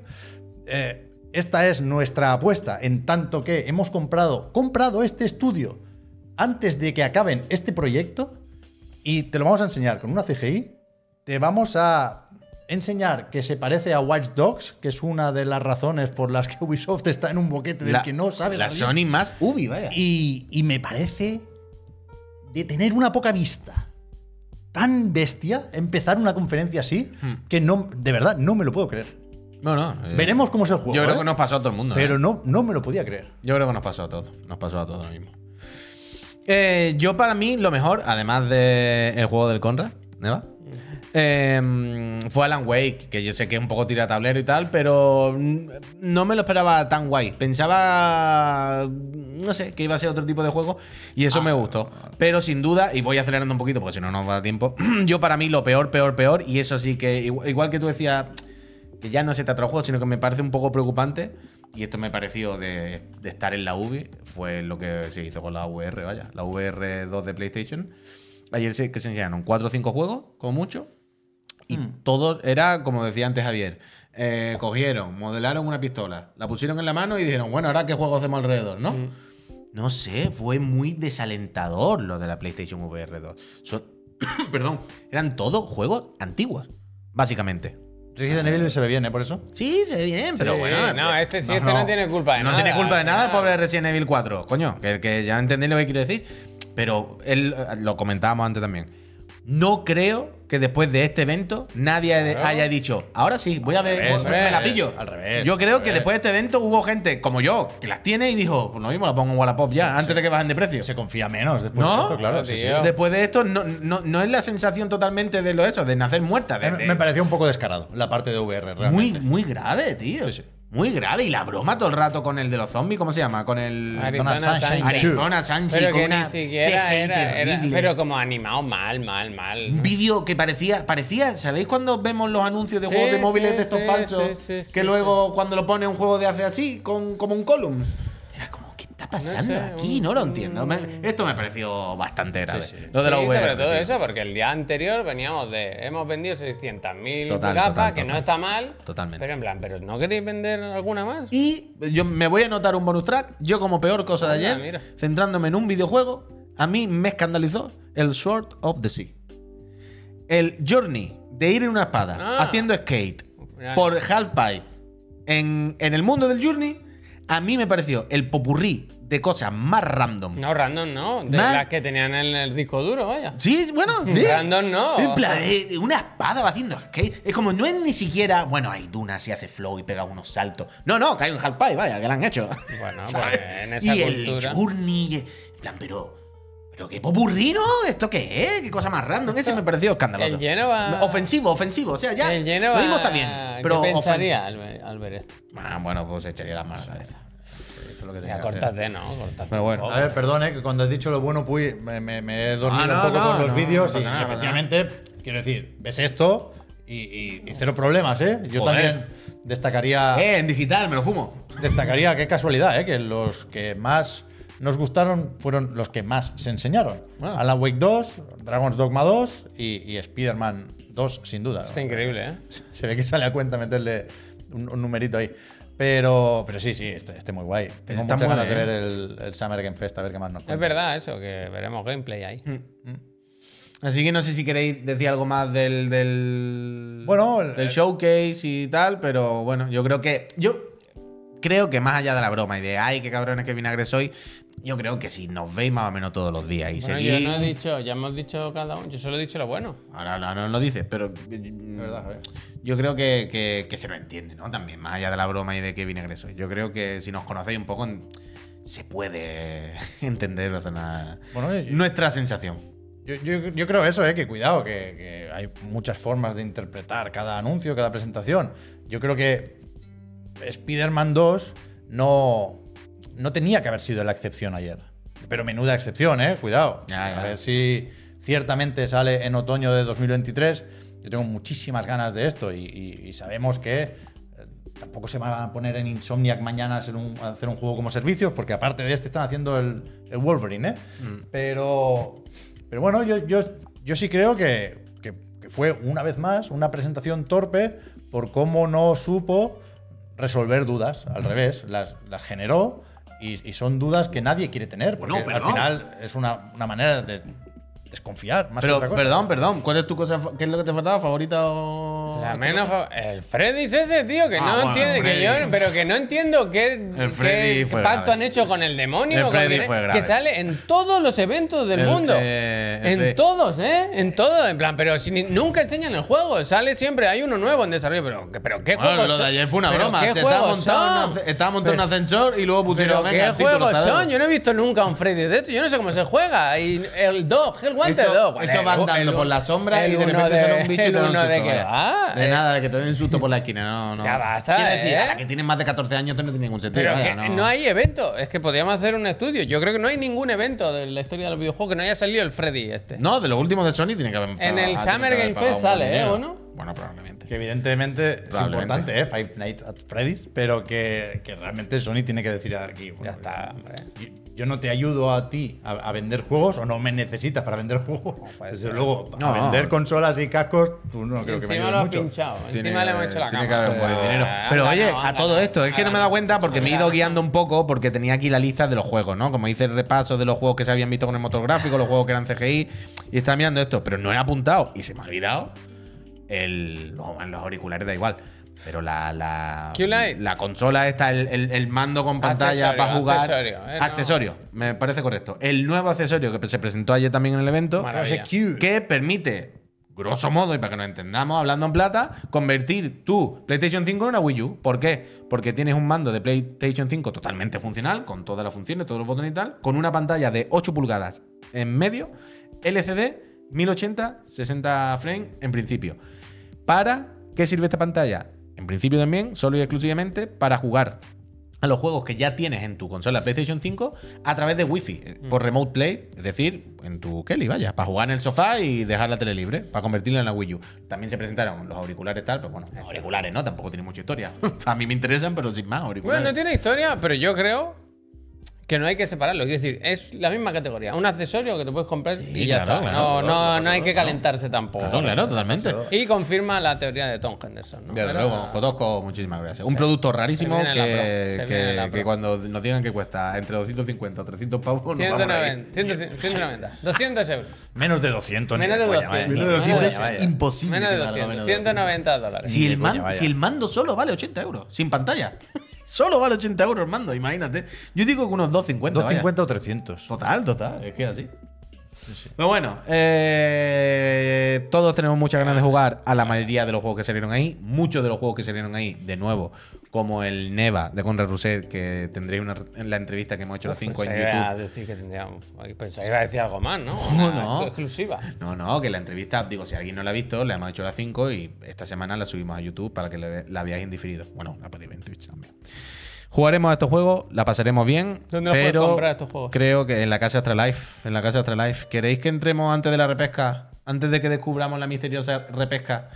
Eh, esta es nuestra apuesta, en tanto que hemos comprado, comprado este estudio antes de que acaben este proyecto y te lo vamos a enseñar con una CGI. Te vamos a enseñar que se parece a Watch Dogs, que es una de las razones por las que Ubisoft está en un boquete del que no sabes La salir. Sony más Ubi, vaya. Y, y me parece de tener una poca vista tan bestia empezar una conferencia así Hmm. que no, de verdad, no me lo puedo creer. no, no. eh, Veremos cómo es el juego. Yo creo ¿eh? que nos pasó a todo el mundo. Pero ¿eh? no, no me lo podía creer. Yo creo que nos pasó a todos. Nos pasó a todos lo mismo. Yo, para mí, lo mejor, además del juego del Conrad, ¿Neva? Eh, fue Alan Wake, que yo sé que es un poco tira tablero y tal, pero no me lo esperaba tan guay. Pensaba, no sé, que iba a ser otro tipo de juego y eso me gustó. Pero sin duda, y voy acelerando un poquito porque si no nos va a tiempo, yo para mí lo peor, peor, peor, y eso sí que, igual que tú decías, que ya no se trata del juego, sino que me parece un poco preocupante. Y esto me pareció de, de estar en la UBI, fue lo que se hizo con la VR, vaya, la VR 2 de PlayStation. Ayer se, que se enseñaron 4 o 5 juegos, como mucho, y todo era, como decía antes Javier, eh, cogieron, modelaron una pistola, la pusieron en la mano y dijeron, bueno, ahora qué juego hacemos alrededor, ¿no? No sé, fue muy desalentador lo de la PlayStation VR 2. Son- perdón, eran todos juegos antiguos, básicamente. Resident Evil se ve bien, ¿eh? Por eso. Sí, se ve bien, pero Sí, bueno. no, eh, este sí, este no tiene culpa de no nada, tiene culpa de nada, el pobre Resident Evil 4. Coño, que, que ya entendéis lo que quiero decir. Pero él, eh, lo comentábamos antes también. No creo que después de este evento nadie haya- Claro. haya dicho, ahora sí, voy a ver, revés, me la pillo. al revés, Yo creo que después de este evento hubo gente como yo que las tiene y dijo, pues lo mismo la pongo en Wallapop ya, antes de que bajen de precio. Se confía menos después ¿No? de esto, claro. Sí. Después de esto, no, no, no es la sensación totalmente de lo eso, de nacer muerta. de- Me, de- me pareció un poco descarado la parte de VR, realmente. muy, muy grave, tío. Sí, sí. Muy grave. Y la broma todo el rato con el de los zombies, ¿cómo se llama? Con el. Arizona Sunshine. Arizona Sunshine Pero con que una ni siquiera CGI era, era- terrible. Pero como animado mal, mal, mal. Un ¿no? vídeo que parecía, parecía, ¿sabéis cuando vemos los anuncios de Sí, juegos de móviles sí, de estos sí, falsos? sí, sí, que luego cuando lo pone un juego de hace así, con, como un column. Era como, ¿qué está pasando sé, aquí? un- No lo entiendo. Me- esto me pareció bastante grave. sí. Lo de la Sí, VR. sobre todo tío. eso, porque el día anterior veníamos de. Hemos vendido 600.000 Total, gafas, total, que no está mal. Totalmente. Pero en plan, ¿pero no queréis vender alguna más? Y yo me voy a anotar un bonus track. Yo, como peor cosa de ayer, mira. centrándome en un videojuego, a mí me escandalizó el Sword of the Sea. El Journey de ir en una espada Ah. haciendo skate por Half-Pipe en, en el mundo del Journey, a mí me pareció el popurrí de cosas más random. No, random no. De Más- las que tenían en el disco duro, vaya. Sí, bueno, sí. Random no. En plan, eh, una espada va haciendo skate. Es como, no es ni siquiera, bueno, hay dunas y hace flow y pega unos saltos. No, no, hay un half-pipe, vaya, que lo han hecho. Bueno, pues en esa y el journey, en plan, pero... Pero qué popurrí, ¿no? ¿Esto qué es? ¿Qué cosa más random? Ese me pareció escandaloso. El Genova- Ofensivo, ofensivo. O sea, ya. el lleno lo mismo está bien. Pero ¿Qué ofensivo. pensaría al ver, al ver esto? Ah, bueno, pues echaría las manos a la cabeza. Es lo que tenía Ya, que hacer. córtate, ¿no? Córtate. Pero bueno. A ver, perdone, que cuando has dicho lo bueno, Puy, me, me- me he dormido Ah, no, un poco no, con los no, vídeos no y, nada, efectivamente, quiero decir, ves esto y, y- y cero problemas, ¿eh? Yo Joder. también destacaría, Eh, en digital, me lo fumo. destacaría, qué casualidad, ¿eh? Que los que más nos gustaron fueron los que más se enseñaron. Bueno. Alan Wake 2, Dragon's Dogma 2 y, y Spider-Man 2, sin duda. Está increíble, ¿eh? Se ve que sale a cuenta meterle un, un numerito ahí. Pero, pero sí, sí, este, este muy guay. Tengo está muchas muy ganas de bien. ver el, el Summer Game Fest, a ver qué más nos Es cuenta. verdad eso, que veremos gameplay ahí. Así que no sé si queréis decir algo más del, del, Bueno, el- del showcase y tal, pero bueno, yo creo que. Yo creo que más allá de la broma y de ay, qué cabrones que vinagre soy, yo creo que si nos veis más o menos todos los días y Bueno, seguís. yo no he dicho, ya hemos dicho cada uno, yo solo he dicho lo bueno. Ahora no, no lo dices, pero. verdad, Javier. Yo creo que, que- que se lo entiende, ¿no? También, más allá de la broma y de que vinagre soy. Yo creo que si nos conocéis un poco, se puede entender o sea, na- Bueno, y- nuestra sensación. Yo, yo- yo creo eso, ¿eh? que cuidado, que, que hay muchas formas de interpretar cada anuncio, cada presentación. Yo creo que Spider-Man 2 no, no tenía que haber sido la excepción ayer. Pero menuda excepción, ¿eh? Cuidado. Ya, ya. A ver si ciertamente sale en otoño de 2023. Yo tengo muchísimas ganas de esto y, y- y sabemos que eh, tampoco se van a poner en Insomniac mañana a hacer un, a hacer un juego como servicios, porque aparte de este están haciendo el, el Wolverine, ¿eh? Pero, pero bueno, yo, yo, yo sí creo que, que- que fue una vez más una presentación torpe por cómo no supo resolver dudas. Al revés, las, las generó y, y son dudas que nadie quiere tener, porque Bueno, al final es una, una manera de desconfiar más que Pero, otra cosa. perdón, perdón, ¿cuál es tu cosa? fa- ¿Qué es lo que te faltaba? ¿Favorita o.? La menos fa- el Freddy es ese, tío, que Ah, no bueno, entiende, que yo, pero que no entiendo qué, qué fue pacto grave. han hecho con el demonio. El Freddy fue grave. Que sale en todos los eventos del El- mundo. eh, en Freddy. todos, ¿eh? En todo, en plan, pero si ni- nunca enseñan el juego, sale siempre, hay uno nuevo en desarrollo, pero, pero ¿qué Bueno, juegos lo de ayer fue una ¿Pero broma. qué Se estaba juegos montado, en son? un ace- estaba montado un ascensor y luego pusieron. ¿qué venga, juegos son? Yo no he visto nunca un Freddy de esto. Yo no sé cómo se juega. Y el dog, el guante Eso, dog. eso El- va andando el- por la sombra y de repente de- sale un bicho y te da un susto. de que va, de eh. nada, de que te den un susto por la esquina. No, no. Ya basta, Quiero decir, ¿eh? a la que tienen más de 14 años esto no tiene ningún sentido. Pero vaya, no. no. hay evento. Es que podríamos hacer un estudio. Yo creo que no hay ningún evento de la historia del videojuego que no haya salido el Freddy este. No, de los últimos de Sony tiene que haber. En el ah, Summer Game Fest sale, ¿eh? ¿O no? Bueno, probablemente. Que evidentemente es Probablemente. importante, ¿eh? Five Nights at Freddy's, pero que, que realmente Sony tiene que decir aquí. bueno, Ya está, hombre. Yo, yo no te ayudo a ti a, a vender juegos o no me necesitas para vender juegos. Desde ser. luego, No. a vender consolas y cascos, tú no Y creo que me encima ayudes lo has mucho. pinchado. Tiene encima le hemos hecho la tiene cama. que haber buen dinero. Pero oye, a todo esto, es que no me he dado cuenta porque me he ido guiando un poco porque tenía aquí la lista de los juegos, ¿no? Como hice el repaso de los juegos que se habían visto con el motor gráfico, los juegos que eran CGI, y estaba mirando esto, pero no he apuntado y se me ha olvidado el, los auriculares da igual. Pero la, la, la consola esta, el, el- el mando con pantalla Accesorio, para jugar. accesorio, eh, no. Accesorio, me parece correcto. El nuevo accesorio que se presentó ayer también en el evento, Maravilla. que permite, grosso modo, y para que nos entendamos, hablando en plata, convertir tu PlayStation 5 en una Wii U. ¿Por qué? Porque tienes un mando de PlayStation 5 totalmente funcional, con todas las funciones, todos los botones y tal, con una pantalla de 8 pulgadas en medio, LCD, 1080, 60 frames en principio. ¿Para qué sirve esta pantalla? En principio también, solo y exclusivamente para jugar a los juegos que ya tienes en tu consola PlayStation 5 a través de Wi-Fi, eh, por Remote Play, es decir, en tu Kelly, vaya, para jugar en el sofá y dejar la tele libre, para convertirla en la Wii U. También se presentaron los auriculares tal, pero bueno, los auriculares, ¿no? Tampoco tiene mucha historia. a mí me interesan, pero sin más, auriculares. Bueno, no tiene historia, pero yo creo Que no hay que separarlo. Quiero decir, es la misma categoría. Un accesorio que te puedes comprar y ya claro, está. claro, no, claro, no, claro, no hay que claro. calentarse tampoco. Claro, claro, totalmente. Y confirma la teoría de Tom Henderson. ¿no? Desde Pero- luego, Kotosco, muchísimas gracias. Un producto rarísimo que, que, que cuando nos digan que cuesta entre 250 o 300 pavos, nos vamos a reír. 190, 190, 200 euros. Menos de 200, Menos de coña, 200. vaya, Menos de coña, 200. vaya. Imposible. Menos de que valga 200, menos de 190 dólares. Si el mando solo vale 80 euros, sin pantalla. Solo vale 80 euros el mando, imagínate. Yo digo que unos 250. vaya. 250 o 300. Total, total, es que así. Pero bueno, eh, todos tenemos muchas ganas de jugar a la mayoría de los juegos que salieron ahí. Muchos de los juegos que salieron ahí, de nuevo, como el Neva de Conrad Rousset, que tendréis una, en la entrevista que hemos hecho los 5 en que iba a YouTube. decir que tendríamos. Pensaba que iba a decir algo más, ¿no? No, no. Exclusiva. No, no, que la entrevista, digo, si alguien no la ha visto, la hemos hecho las 5 y esta semana la subimos a YouTube para que la, la veáis en diferido. Bueno, la podéis ver en Twitch también. Jugaremos a estos juegos, la pasaremos bien. ¿Dónde pero comprar estos juegos? Creo que en la casa Astralife. En la casa Astralife. ¿Queréis que entremos antes de la repesca? Antes de que descubramos la misteriosa repesca.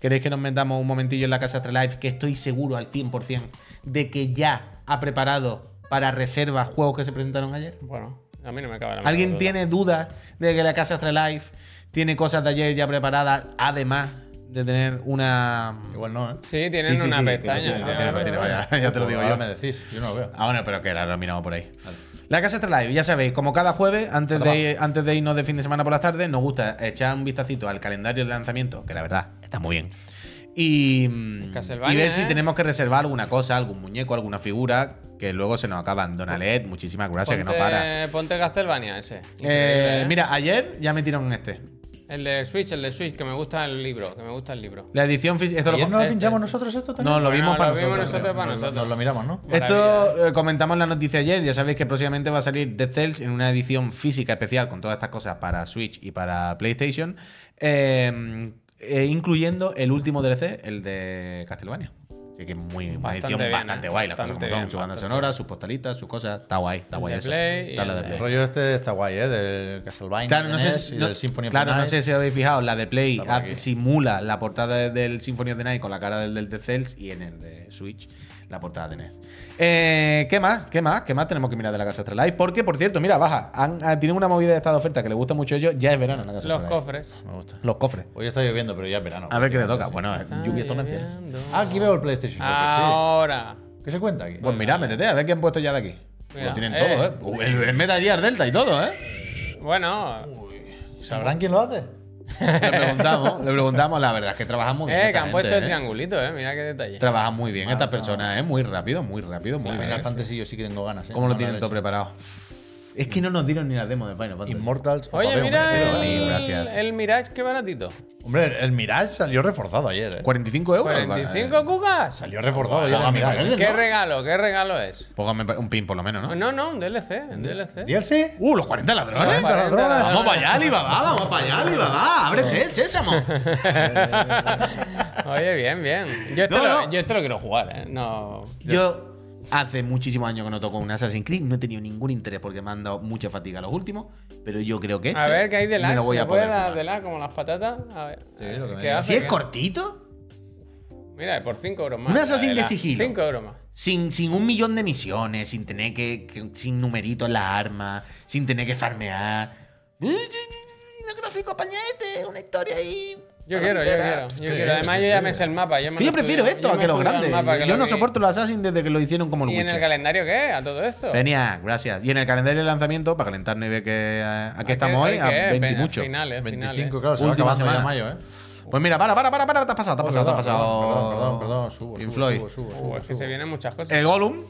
¿Queréis que nos metamos un momentillo en la casa Astralife? Que estoy seguro al 100% de que ya ha preparado para reservas juegos que se presentaron ayer. Bueno, a mí no me la menor ¿Alguien duda. tiene dudas de que la casa Astralife tiene cosas de ayer ya preparadas? Además de tener una. Igual no, ¿eh? Sí, tienen Sí, sí, una sí, pestaña. no tiene, no tiene, vaya, ya te lo digo yo. me decís, yo no lo veo. Ah, bueno, pero que ahora lo miramos por ahí. La Casa Astralife, ya sabéis, como cada jueves, antes de, antes de irnos de fin de semana por las tardes, nos gusta echar un vistacito al calendario de lanzamiento, que la verdad está muy bien. Y, mm, y ver si ¿eh? tenemos que reservar alguna cosa, algún muñeco, alguna figura, que luego se nos acaban. Donalet, muchísimas gracias, que no para. Ponte Castlevania ese. Eh, ¿eh? Mira, ayer ya metieron este. El de Switch, el de Switch, que me gusta el libro. Que me gusta el libro. La edición física. Esto, lo, ¿Ayer no lo este. pinchamos nosotros esto también? no, lo vimos para lo vimos nosotros. para Nos- nosotros. Nos lo miramos, ¿no? Esto eh, comentamos la noticia ayer, ya sabéis que próximamente va a salir Dead Cells en una edición física especial con todas estas cosas para Switch y para PlayStation, eh, eh, incluyendo el último DLC, el de Castlevania. Así que muy, una Bastante edición bien, bastante ¿eh? guay, las cosas Bastante como son, su banda sonora, sus postalitas, sus cosas, está guay, está guay eso. Play Está la el de de- El Play. rollo este está guay, ¿eh? Del Castlevania Claro, no de sé, y no- del Symphony of claro, the no Night. sé si os habéis fijado, la de Play simula la portada de- del Symphony of the Night con la cara del, del Dead Cells y en el de Switch la portada de NES. Eh, ¿Qué más? ¿Qué más? ¿Qué más tenemos que mirar de la casa Astralife? Porque, por cierto, mira, baja, han- ah, tienen una movida de esta de oferta que le gusta mucho a ellos, ya es verano en la casa Los Astralife. cofres. Me gusta. Los cofres. Hoy está lloviendo, pero ya es verano. A ver qué te toca. Bueno, es lluvia Está torrenciales. Ah, aquí veo el PlayStation Shop, Ahora. sí. ¿Qué se cuenta aquí? Pues mira, métete, a ver qué han puesto ya de aquí. Mira, Lo tienen eh. todo, ¿eh? El, el Metal Gear Delta y todo, ¿eh? Bueno, ¿Sabrán quién lo hace? Le preguntamos, le preguntamos, la verdad es que trabajan muy bien. eh, que han puesto el ¿eh? triangulito, eh. Mira qué detalle. Trabajan muy bien estas personas, ¿eh? Muy rápido, muy rápido, muy bien. Final Fantasy yo sí que tengo ganas, ¿eh? ¿Cómo lo tienen todo preparado? Es que no nos dieron ni la demo del Final Fantasy. Immortals. Oye, Opa, mira el, gracias. el Mirage, qué baratito. Hombre, el Mirage salió reforzado ayer, ¿eh? 45 euros. 45 cucas. Salió reforzado ya el Mirage. ¿eh? ¿Qué regalo? ¿Qué regalo es? Póngame un pin por lo menos, ¿no? No, no, un DLC, un DLC. ¿DLC? Uh, los 40 ladrones. Los 40 ladrones. Vamos para allá, Alibaba, vamos para allá, Alibaba. Ábrete sésamo. Oye, bien, bien. Yo esto, No, lo, no. yo esto lo quiero jugar, ¿eh? No. Yo hace muchísimos años que no toco un Assassin's Creed, no he tenido ningún interés porque me han dado mucha fatiga los últimos, pero yo creo que este A ver, ¿qué hay de me lag? lo voy ¿Se a poder dar fumar. de lag como las patatas? A ver. Sí, lo que me ¿Qué digas. hace? Si es ¿Qué? cortito, Mira, por 5 euros más. Un Assassin de sigilo. 5 euros más. sin, sin un millón de misiones, sin tener que, que- sin numeritos en las armas, sin tener que farmear. Los gráficos pañete, una historia ahí. Yo quiero, yo quiero. Yo quiero. Además, yo ya me sé el mapa. Yo, me prefiero estudio- esto yo a que los grandes. mapa, que Yo lo no vi. soporto los Assassin desde que lo hicieron como el ¿Y en el calendario qué? ¿A todo esto? Genial, gracias. Y en el calendario de lanzamiento, para calentarnos y ver que eh, aquí ¿A estamos qué- hoy, a a qué? 20 y mucho. Finales, 25, finales. claro, se va Última acabando ya semana. mayo, ¿eh? Pues mira, para, para, para, para, te has pasado, te has Oh, pasado, te has perdón, pasado. Perdón, perdón, perdón, subo, subo, subo, subo, subo, es que se vienen muchas cosas. El Gollum.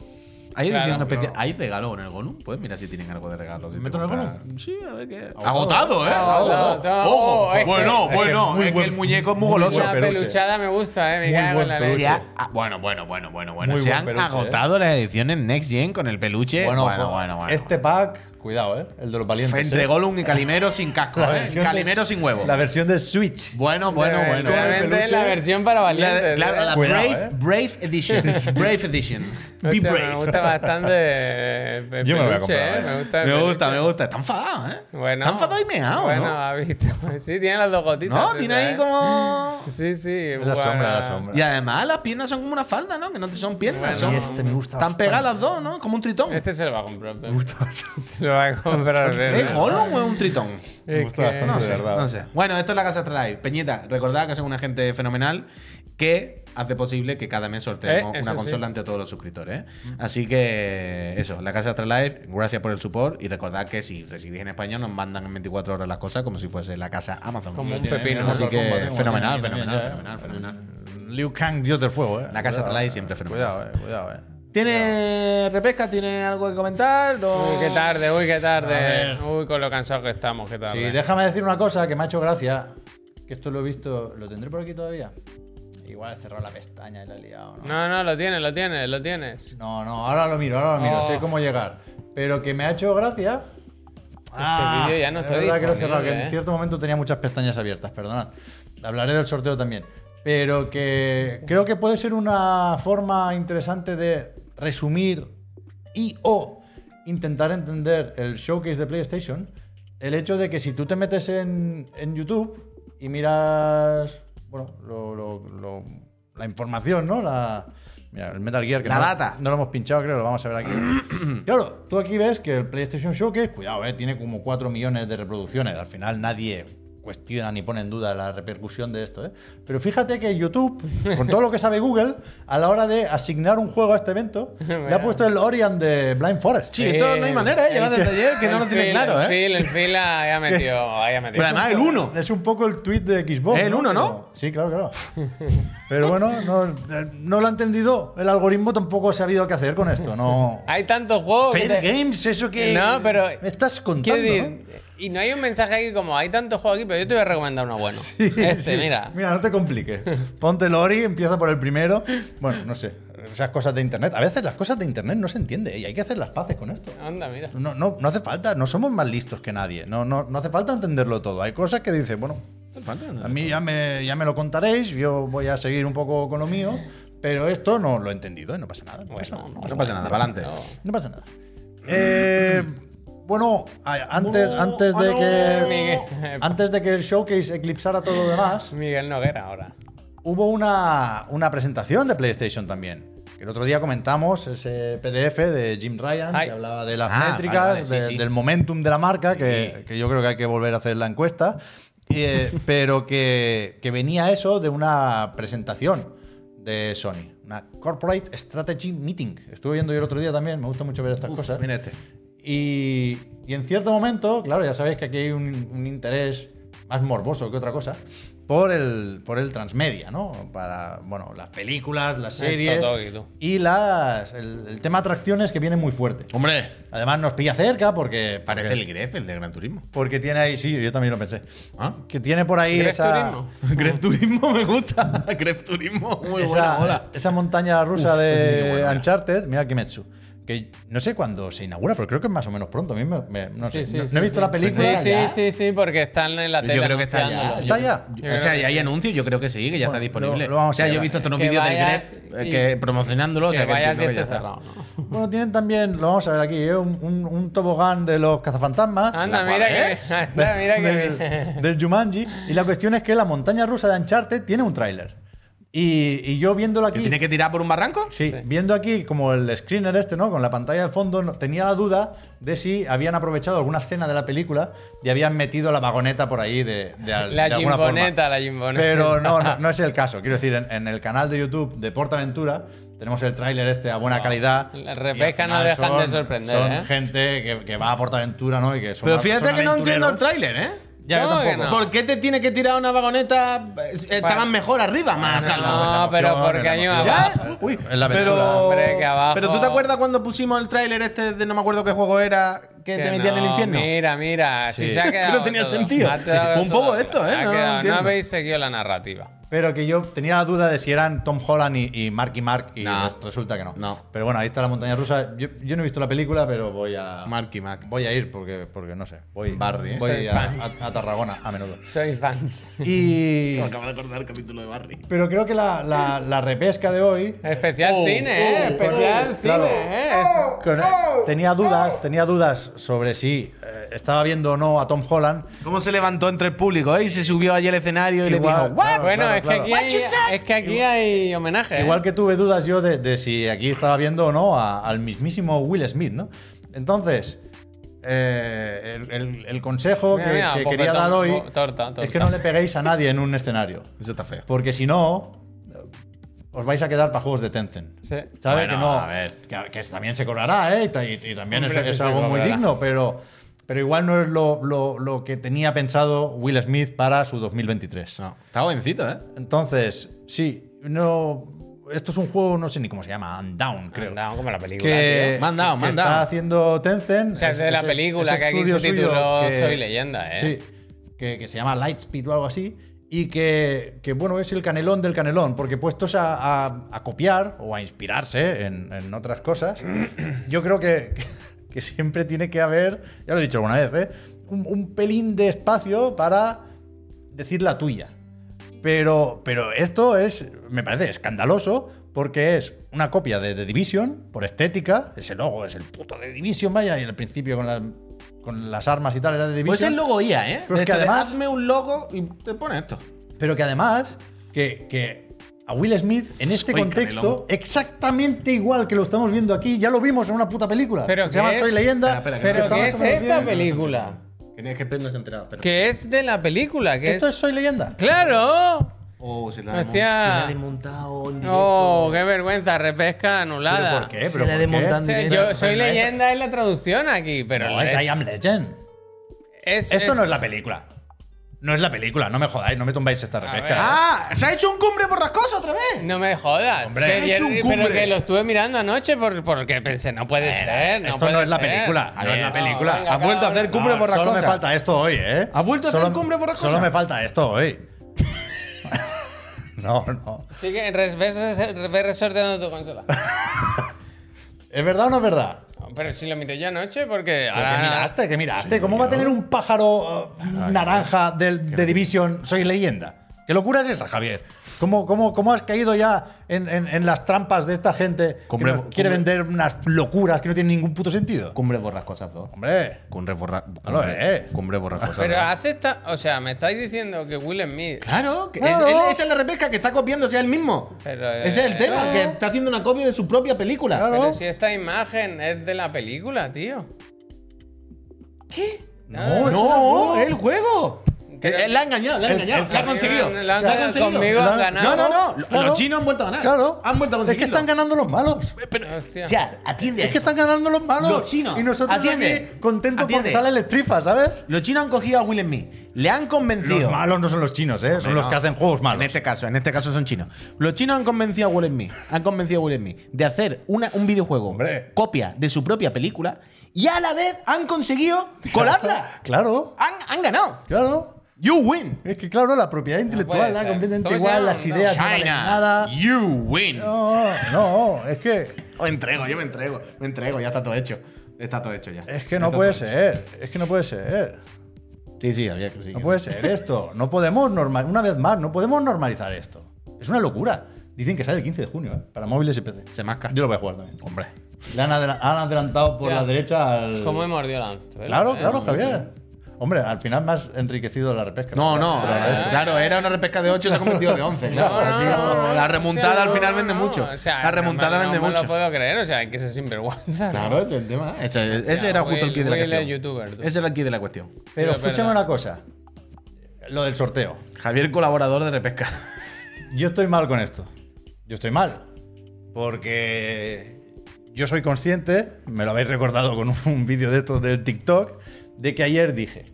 ¿Hay edición Claro, especial? ¿Hay regalo en el Gollum? Pues mira si tienen algo de regalo. si ¿Meto en el Gollum? Sí, a ver qué. Agotado. Agotado, ¿eh? Agotado, Ojo, agotado. ojo. Es que- Bueno, es que bueno, es que el muñeco es muy goloso. Peluche. peluchada me gusta, eh. Me cago en la leche. ah, bueno, bueno, bueno, bueno, bueno. Se buen han peluche, agotado las ediciones Next Gen con el peluche. Bueno, Bueno, bueno, bueno. Este pack, cuidado, ¿eh? El de los valientes. Entre ¿eh? Gollum y Calimero sin casco, ¿eh? de- Calimero sin huevo. La versión de Switch. Bueno, bueno, bueno. realmente peluche. la versión para La valientes. de- claro, ¿eh? la Cuidado, Brave, eh. Brave Edition. Brave Edition. Be brave. Me gusta bastante el el Yo me lo voy a peluche, comprar, eh. eh. Me gusta, Me peluche. gusta, me gusta. Está enfadado, ¿eh? Bueno. Está enfadado y meado, Bueno, ¿no? ha visto. Sí, tiene las dos gotitas. No, tiene ahí ¿eh? como. Sí, sí. La sombra, la sombra. Y además las piernas son como una falda, ¿no? Que no son piernas, Bueno, son. este me gusta Están pegadas las dos, ¿no? Como un tritón. Este se lo va a comprar. Me gusta bastante. Va a comprar. ¿Es Pep. Gollum o es un tritón? Me gusta que- bastante, No de sé, verdad. no sé. Bueno, esto es la Casa Astralife. Peñita, recordad que son una gente fenomenal que hace posible que cada mes sorteemos Eh, una sí. consola ante todos los suscriptores. ¿eh? Así que eso, la Casa Astralife, gracias por el support y recordad que si residís en España nos mandan en 24 horas las cosas como si fuese la casa Amazon. Como un pepino. Así que fenomenal, fenomenal, fenomenal, fenomenal. Liu Kang, dios del fuego, eh. La casa Atralay eh. siempre fenomenal. Cuidado, eh. Cuidado, eh. ¿Tiene repesca? ¿Tiene algo que comentar? o- Uy, qué tarde, uy, qué tarde. Uy, con lo cansado que estamos, qué tarde. Sí, déjame decir una cosa que me ha hecho gracia. Que esto lo he visto. ¿Lo tendré por aquí todavía? Igual he cerrado la pestaña y la he liado, ¿no? No, no, lo tienes, lo tienes, lo tienes. No, no, ahora lo miro, ahora lo miro, Oh. sé cómo llegar. Pero que me ha hecho gracia. Este vídeo ya no es está verdad que lo cerrado, que en ¿eh? cierto momento tenía muchas pestañas abiertas, perdonad. Hablaré del sorteo también. Pero que creo que puede ser una forma interesante de resumir y o intentar entender el showcase de PlayStation. El hecho de que si tú te metes en, en YouTube y miras bueno, lo- lo- lo- la información, ¿no? La, mira, el Metal Gear que La no, data. no lo hemos pinchado, creo, lo vamos a ver aquí. claro, tú aquí ves que el PlayStation Showcase, cuidado, eh, tiene como 4 millones de reproducciones. Al final nadie cuestiona ni pone en duda la repercusión de esto. ¿eh? Pero fíjate que YouTube, con todo lo que sabe Google, a la hora de asignar un juego a este evento, le ha puesto el Orion de Blind Forest. Sí, esto no hay manera, ¿eh? Lleva desde ayer que no lo tiene claro, El ¿eh? fil, el fil haya metido, haya metido. Pero además el 1. Es un poco el tweet de Xbox. El uno, ¿no? Pero- Sí, claro, claro. Pero bueno, no, no lo ha entendido. El algoritmo tampoco ha sabido qué hacer con esto. No. Hay tantos juegos. que Fair te- Games, eso que. No, pero. Me estás contando. decir, y no hay un mensaje aquí como hay tantos juegos aquí, pero yo te voy a recomendar uno bueno. ¿no? este, Sí. mira. Mira, no te compliques. Ponte el Ori, empieza por el primero. Bueno, no sé. Esas cosas de internet. A veces las cosas de internet no se entiende y hay que hacer las paces con esto. Anda, mira. No, no, no hace falta, no somos más listos que nadie. No, no, no hace falta entenderlo todo. Hay cosas que dices, bueno, a mí ya me, ya me lo contaréis, yo voy a seguir un poco con lo mío, pero esto no lo he entendido y no pasa nada. No pasa nada. No pasa nada, para adelante. No. No pasa nada. Eh, bueno, antes, antes de que Miguel. antes de que el showcase eclipsara todo lo demás, Miguel Noguera ahora. hubo una, una presentación de PlayStation también. Que el otro día comentamos ese PDF de Jim Ryan Ay. que hablaba de las Ah, métricas, vale, vale, sí, de- sí. del momentum de la marca, que, que yo creo que hay que volver a hacer la encuesta. Eh, pero que, que venía eso de una presentación de Sony, una Corporate Strategy Meeting. Estuve viendo yo el otro día también, me gusta mucho ver estas cosas. Mira este. Y, y en cierto momento, claro, ya sabéis que aquí hay un, un interés más morboso que otra cosa por el, por el transmedia, ¿no? Para, bueno, las películas, las series y las, el, el tema atracciones que viene muy fuerte. Hombre, Además nos pilla cerca porque... parece porque, el Gref, el de Gran Turismo. porque tiene ahí, sí, yo también lo pensé. ¿Ah? Que tiene por ahí ¿Crees esa, turismo? Gref Turismo me gusta. Gref Turismo, muy buena esa, mola. esa montaña rusa Uf, de sí mira. Uncharted, mira Kimetsu. Que no sé cuándo se inaugura, pero creo que es más o menos pronto. A mí me, me- no sé. Sí, sí, no, sí, no he visto sí. la película. Sí, sí, sí, sí, porque están en la tele. Yo creo que está ya. ¿Está ya? Yo o sea, ya hay anuncios, yo creo que sí, que ya Bueno, está disponible. lo- lo vamos o sea, a yo he visto otros Que vídeos del Gref eh, que promocionándolo. o Que sea, que vayas y entiendo que esté ya está. cerrado, ¿no? Bueno, tienen también, lo vamos a ver aquí, ¿eh? un, un- un tobogán de los cazafantasmas. Anda, ¿La mira que, es? anda, mira que del, del Jumanji. Y la cuestión es que la montaña rusa de Uncharted tiene un tráiler. Y, y yo viéndolo ¿Que aquí. tiene que tirar por un barranco? Sí, Sí. viendo aquí como el screener este, ¿no? Con la pantalla de fondo, no- tenía la duda de si habían aprovechado alguna escena de la película y habían metido la vagoneta por ahí de, de, al- La de alguna forma. gimboneta, la gimboneta. Pero no, no, no es el caso. Quiero decir, en, en el canal de YouTube de Portaventura tenemos el tráiler este a buena calidad. La y al repesca no dejan de son- sorprender, Son ¿eh? gente que, que va a Portaventura, ¿no? Y que son Pero fíjate que no entiendo el tráiler, ¿eh? Ya, yo ¿Cómo que tampoco. no? ¿Por qué te tiene que tirar una vagoneta? Eh, Estaban mejor arriba, más no, No, pero porque emoción. abajo. ¿Ya? Uy, Es la aventura. pero, Hombre, que abajo- pero tú te acuerdas cuando pusimos el tráiler este de no me acuerdo qué juego era que, te metían en el no, infierno? Mira, mira, si Sí. se ha Que no tenía todo. sentido. Ha Un poco todo. esto, ¿eh? Ha No entiendo. habéis seguido la narrativa. Pero que yo tenía la duda de si eran Tom Holland y, y Mark y Mark y No. res- resulta que no. No. Pero bueno, ahí está la montaña rusa. Yo, yo no he visto la película, pero voy a Marky Mac. voy a ir porque, porque no sé. Voy, Barry, ¿eh? voy Soy a, fan. a- a Tarragona a menudo. Soy fans. Y Me acabo de acordar el capítulo de Barry. pero creo que la, la- la repesca de hoy Especial Oh, cine, ¿eh? oh, Especial oh, cine, claro. ¿eh? con- tenía dudas, tenía dudas sobre si eh, estaba viendo o no a Tom Holland. ¿Cómo se levantó entre el público, eh? Y se subió allí al escenario y le dijo, claro, Bueno, claro. Es, claro. Que aquí hay, es que aquí hay homenaje. ¿eh? Igual que tuve dudas yo de, de si aquí estaba viendo o no a- al mismísimo Will Smith, ¿no? Entonces, eh, el, el- el consejo Mira, que, mira, que quería dar hoy torta, torta. es que no le peguéis a nadie en un escenario. Eso está feo. Porque si no, os vais a quedar para juegos de Tencent. Sí. ¿Sabes? Bueno, que no. a ver. Que, que también se cobrará, ¿eh? Y, y- y también es, Hombre, es sí se algo muy digno, pero, pero igual no es lo, lo- lo que tenía pensado Will Smith para su 2023. No, está jovencito, ¿eh? Entonces, sí, no. Esto es un juego, no sé ni cómo se llama, Undown, creo. Andamos como la película. Que, tío. Me han dado, que han está haciendo Tencent. O sea, es de la película, que aquí suyo título que- Soy Leyenda, ¿eh? Sí, que, que se llama Lightspeed o algo así. Y que, que, bueno, es el canelón del canelón, porque puestos a, a- a copiar o a inspirarse en, en otras cosas, yo creo que, que siempre tiene que haber, ya lo he dicho alguna vez, ¿eh? un, un pelín de espacio para decir la tuya. Pero, pero esto es, me parece escandaloso porque es una copia de The Division por estética. Ese logo es el puto de Division, vaya, y al principio con, la- con las armas y tal era de Division. Pues el logo IA, ¿eh? Pero es que de, además- Hazme un logo y te pone esto. Pero que además, que, que a Will Smith, en este Soy contexto, Canelón. exactamente igual que lo estamos viendo aquí, ya lo vimos en una puta película. Pero que se llama ¿qué es? Soy Leyenda. Espera, espera, que Pero ¿qué es esta bien. película? Que es que Pedro no se ha enterado. Espera. Que es de la película. Que ¿Esto es... es Soy Leyenda? ¡Claro! Oh, se la, ha se la ha desmontado en directo. Oh, qué vergüenza, repesca anulada. ¿Pero por qué? Se ¿Pero la por de qué? montando O sea, directo. yo soy es- leyenda en la traducción aquí, pero No, es I Am Legend. es- Esto es- no es la película. No es la película, no me jodáis, no me tombáis esta ver. repesca. ¡Ah! ¡Se ha hecho un cumbre borrascosa otra vez! No me jodas. Hombre, ha hecho un pero cumbre. que lo estuve mirando anoche por- porque pensé, no puede ser. no esto puede no es la ser. película, no es la película. venga, Has vuelto a hacer cabrón. cumbre No, borrascosa. Solo me falta esto hoy, ¿eh? ¿Has vuelto a hacer cumbre borrascosa? Solo me falta esto hoy. no, no. Sí que res- ves, res- ves resorteando tu consola. ¿Es verdad o no es verdad? Pero si lo miré yo anoche porque ¿Pero ahora... ¿Qué miraste? ¿Qué miraste? ¿Cómo va a tener un pájaro uh, naranja del, de Division Soy Leyenda? ¿Qué locura es esa, Javier? ¿Cómo, cómo, cómo has caído ya en, en- en las trampas de esta gente Cumbre- que quiere cumbre- vender unas locuras que no tienen ningún puto sentido? Cumbre borrascosas dos. Hombre, Cumbre borra... No lo es. Cumbre borrascosas Pero esta... O sea, me estáis diciendo que Will Smith... Claro, que Claro. es- él- esa es la repesca que está copiándose a él mismo. Pero, eh, Ese es el tema, claro. que está haciendo una copia de su propia película. Claro. Pero si esta imagen es de la película, tío. ¿Qué? No, No, el juego. Que- Él la ha engañado, la ha engañado. el- la ha conseguido. la ha conseguido. conmigo, La- han ganado. No, no, no. Claro. Los chinos han vuelto a ganar. claro. Han vuelto a Es conseguirlo. que están ganando los malos. Pero, Hostia. o sea, atiende. Es que están ganando los malos. Los chinos. Y nosotros Atiende. aquí contentos Atiende. porque sale el estrifa, ¿sabes? Los chinos han cogido a Will Smith. Le han convencido. Los malos no son los chinos, ¿eh? son los no. que hacen juegos malos. En este caso, en este caso son chinos. Los chinos han convencido a Will Smith, han convencido a Will Smith de hacer una- un videojuego Hombre. copia de su propia película y a la vez han conseguido colarla. Claro, han, han ganado. claro. You win. Es que claro, la propiedad intelectual da completamente ¿Cómo se igual, las No. ideas no valen nada. you win. No, no, es que O entrego, yo me entrego. Me entrego, ya está todo hecho. Está todo hecho ya. es que no puede ser, es que no puede ser. Sí, sí, había que sí. No puede ser esto. No podemos normal, una vez más, no podemos normalizar esto. Es una locura. Dicen que sale el 15 de junio, ¿eh? para móviles y PC. Se masca. Yo lo voy a jugar también. Hombre. Le han, adela- han adelantado por Ya. la derecha al. ¿Cómo he mordido anzuela, Claro, eh? claro, Javier. Hombre, al final me has enriquecido la repesca. No, no, eh, claro, era una repesca de 8 y se ha convertido de 11. Claro, No, no, así, no, no, la no, remontada al no, final no, vende no, mucho. o sea, la remontada vende no mucho. No lo puedo creer, o sea, hay que ser sinvergüenza. Claro, ese es el tema. Ese, ese Ya, era justo el key de la cuestión. es youtuber. Ese era el key de la cuestión. Pero Sí, escúchame una cosa. Lo del sorteo. Javier, colaborador de repesca. Yo estoy mal con esto. Yo estoy mal. Porque yo soy consciente, me lo habéis recordado con un vídeo de estos del TikTok, de que ayer dije,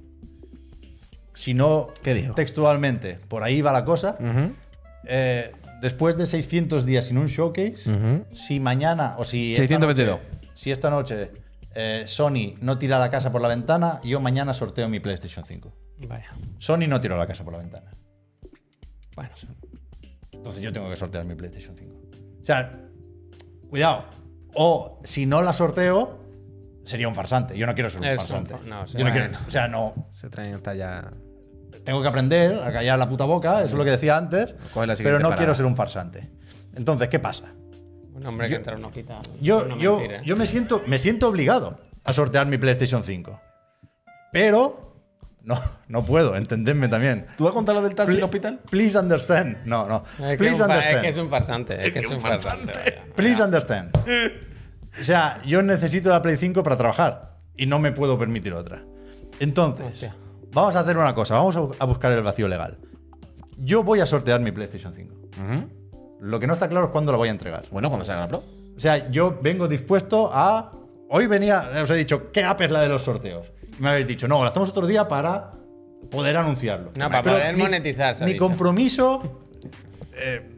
si no ¿Qué dijo? textualmente, por ahí va la cosa, eh, después de 600 días sin un showcase, si mañana o si... esta 622. noche- si esta noche eh, Sony no tira la casa por la ventana, yo mañana sorteo mi PlayStation 5. Vaya. Sony no tiró la casa por la ventana. Bueno. Entonces yo tengo que sortear mi PlayStation 5. O sea, cuidado. O si no la sorteo, sería un farsante. Yo no quiero ser un Es un farsante. fa- no. Yo no quiero- o sea, no. Se traen hasta ya. Tengo que aprender a callar la puta boca, eso es lo que decía antes. Coge la siguiente Pero no parada. quiero ser un farsante. Entonces, ¿qué pasa? Un hombre que entra a un hospital. Yo, No yo, yo me, siento, me siento obligado a sortear mi PlayStation 5. Pero No, no puedo, entendedme también. ¿Tú vas a contar lo del taxi Pl- hospital? Please understand. No, no. Es que, Please un fa- es understand. que es un farsante. Es que es un farsante. Please understand. O sea, yo necesito la Play 5 para trabajar y no me puedo permitir otra. Entonces, Hostia. vamos a hacer una cosa. Vamos a buscar el vacío legal. Yo voy a sortear mi PlayStation 5. Lo que no está claro es cuándo la voy a entregar. Bueno, cuando salga la Pro. O sea, yo vengo dispuesto a. Hoy venía, os he dicho, ¿qué app es la de los sorteos? Y me habéis dicho, no, lo hacemos otro día para poder anunciarlo. No, para poder monetizar, se ha Mi dicho. compromiso eh,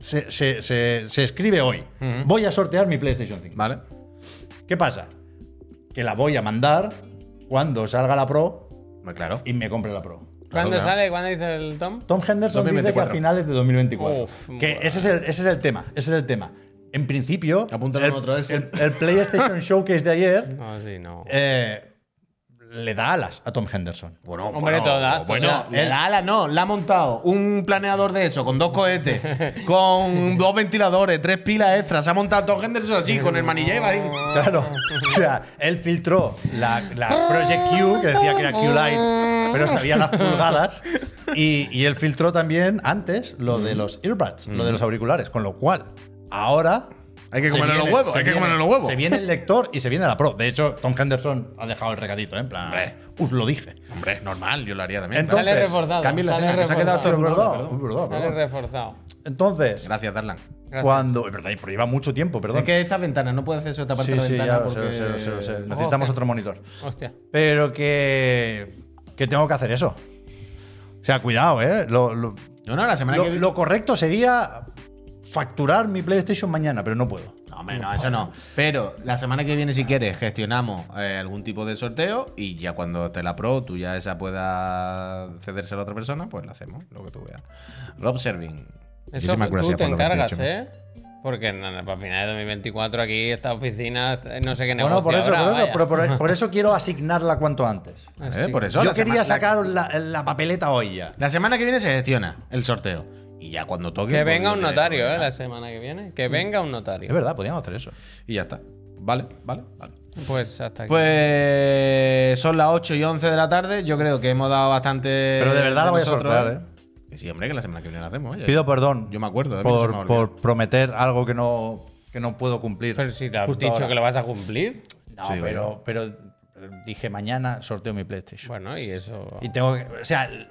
se, se- se- se escribe hoy. Voy a sortear mi PlayStation 5. Vale. ¿Qué pasa? Que la voy a mandar cuando salga la Pro claro. y me compre la Pro. ¿Cuándo claro. sale? ¿Cuándo dice el Tom? Tom Henderson dice que a 2024. finales de 2024. Uf, que ese es, el, ese es el tema. Ese es el tema. En principio, el, otro Excel. el- el PlayStation Showcase de ayer No, sí, no. eh, le da alas a Tom Henderson. Bueno, Hombre, todas, Bueno, todas. le da ala, no, le ha montado un planeador de eso, con dos cohetes, con dos ventiladores, tres pilas extras. Se ha montado Tom Henderson así, con el manillet ahí. Claro. O sea, él filtró la, la Project Q, que decía que era Q-Lite, pero sabía las pulgadas. Y, y él filtró también antes lo de los earbuds, lo de los auriculares. Con lo cual, ahora. Hay que se comerle los viene- huevos, hay que comerle los huevos. Se viene el lector y se viene la Pro. De hecho, Tom Henderson ha dejado el recadito, ¿eh? en plan. Hombre. Os lo dije. Hombre, normal, yo lo haría también. Entonces, Sale reforzado. cambia la escena, que se ha quedado todo verdad, perdón. reforzado. Entonces, Gracias, Darlan. Gracias. cuando. Es verdad, pero lleva mucho tiempo, perdón. Es que esta ventana no puede hacer eso esta parte Sí, de la sí, ventana ya, porque... sé, sé, sé. Necesitamos Hostia. otro monitor. Hostia. Pero que. que tengo que hacer eso. O sea, cuidado, ¿eh? Lo, lo- No, no, la semana lo- que viene. lo correcto sería facturar mi PlayStation mañana, pero no puedo. No, hombre, no, eso no. Pero la semana que viene, si quieres, gestionamos eh, algún tipo de sorteo y ya cuando esté la Pro, tú ya esa pueda cederse a la otra persona, pues la hacemos, lo que tú veas. Rob Serving. Eso Muchísimas tú te encargas, 28 meses. ¿eh? Porque no, no, para finales de 2024 aquí esta oficina no sé qué negocio Bueno, por eso, por eso, pero por, por eso quiero asignarla cuanto antes. Eh, Por eso Yo la quería sema- sacar la, la papeleta hoy ya. La semana que viene se gestiona el sorteo. Y ya cuando toque. Que pues, venga un notario, ¿eh? La semana que viene. Que venga un notario. Es verdad, podíamos hacer eso. Y ya está. Vale, vale, vale. Pues hasta aquí. Pues son las 8 y 11 de la tarde. Yo creo que hemos dado bastante. Pero de verdad la voy a sortear, ¿eh? Que sí, hombre, que la semana que viene la hacemos. oye. Pido perdón. Yo me acuerdo, ¿eh? Me por, por prometer algo que no, que no puedo cumplir. Pero si te has dicho ahora. que lo vas a cumplir. No, Sí, pero, pero dije mañana sorteo mi PlayStation. Bueno, y eso. Y tengo que. O sea, el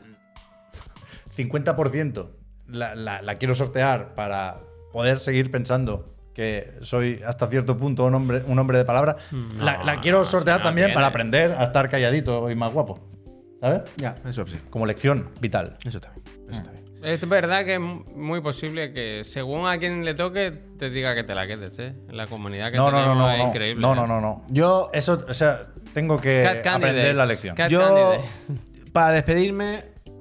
50% la, la- la quiero sortear para poder seguir pensando que soy hasta cierto punto un hombre, un hombre de palabra. la, la quiero sortear no también tiene. para aprender a estar calladito y más guapo. ¿Sabes? Ya, eso sí. Como lección vital. Eso bien. Eso bien. Es verdad que es muy posible que según a quien le toque te diga que te la quedes, ¿eh? En la comunidad que No, no, no, tenemos no. es No, increíble. no, ¿eh? no, no, no. Yo, Eso, o sea, tengo que candidates. aprender la lección. Cat yo candidate. para despedirme,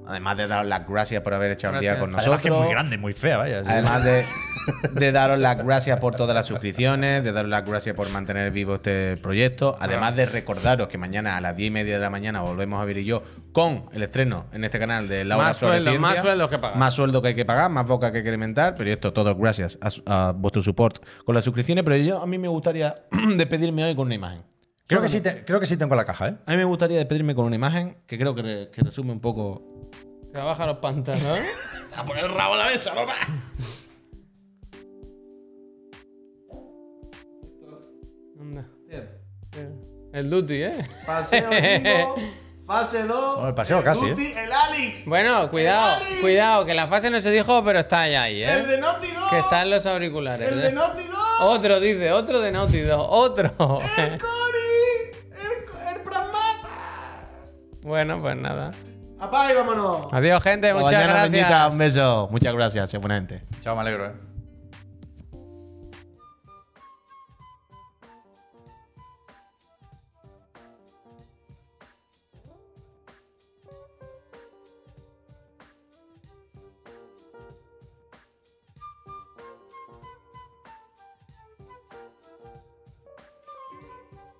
además de daros las gracias por haber echado el día Gracias. con Además que es nosotros. muy grande, muy fea, vaya. Además de, de daros las gracias por todas las suscripciones, de daros las gracias por mantener vivo este proyecto, además de recordaros que mañana a las 10 y media de la mañana volvemos a ver y yo con el estreno en este canal de Laura Más Suárez sueldo, Ciencia. más sueldo que pagar. Más sueldo que hay que pagar, más boca que hay que alimentar, pero esto todo gracias a, vuestro support con las suscripciones. Pero yo a mí me gustaría despedirme hoy con una imagen. creo, que sí te- creo que sí tengo la caja, ¿eh? A mí me gustaría despedirme con una imagen que creo que, re- que resume un poco. Que baja los pantalones. A poner el rabo a la mesa, no. Anda. El duty, ¿eh? Paseo 5, fase 2. Bueno, el paseo casi, ¿eh? El Alex. Bueno, cuidado, cuidado, que la fase no se dijo, pero está ya ahí, ¿eh? El de Naughty Dog. Que está en los auriculares. El ¿eh? de Naughty Dog. Otro, dice, otro de Naughty Dog, otro. El Cory. El, el Pragmata. bueno, pues nada. Apá y vámonos. Adiós, gente, muchas Mañana, gracias. Peñita, un beso. Muchas gracias, buena gente. Chao, me alegro, ¿eh?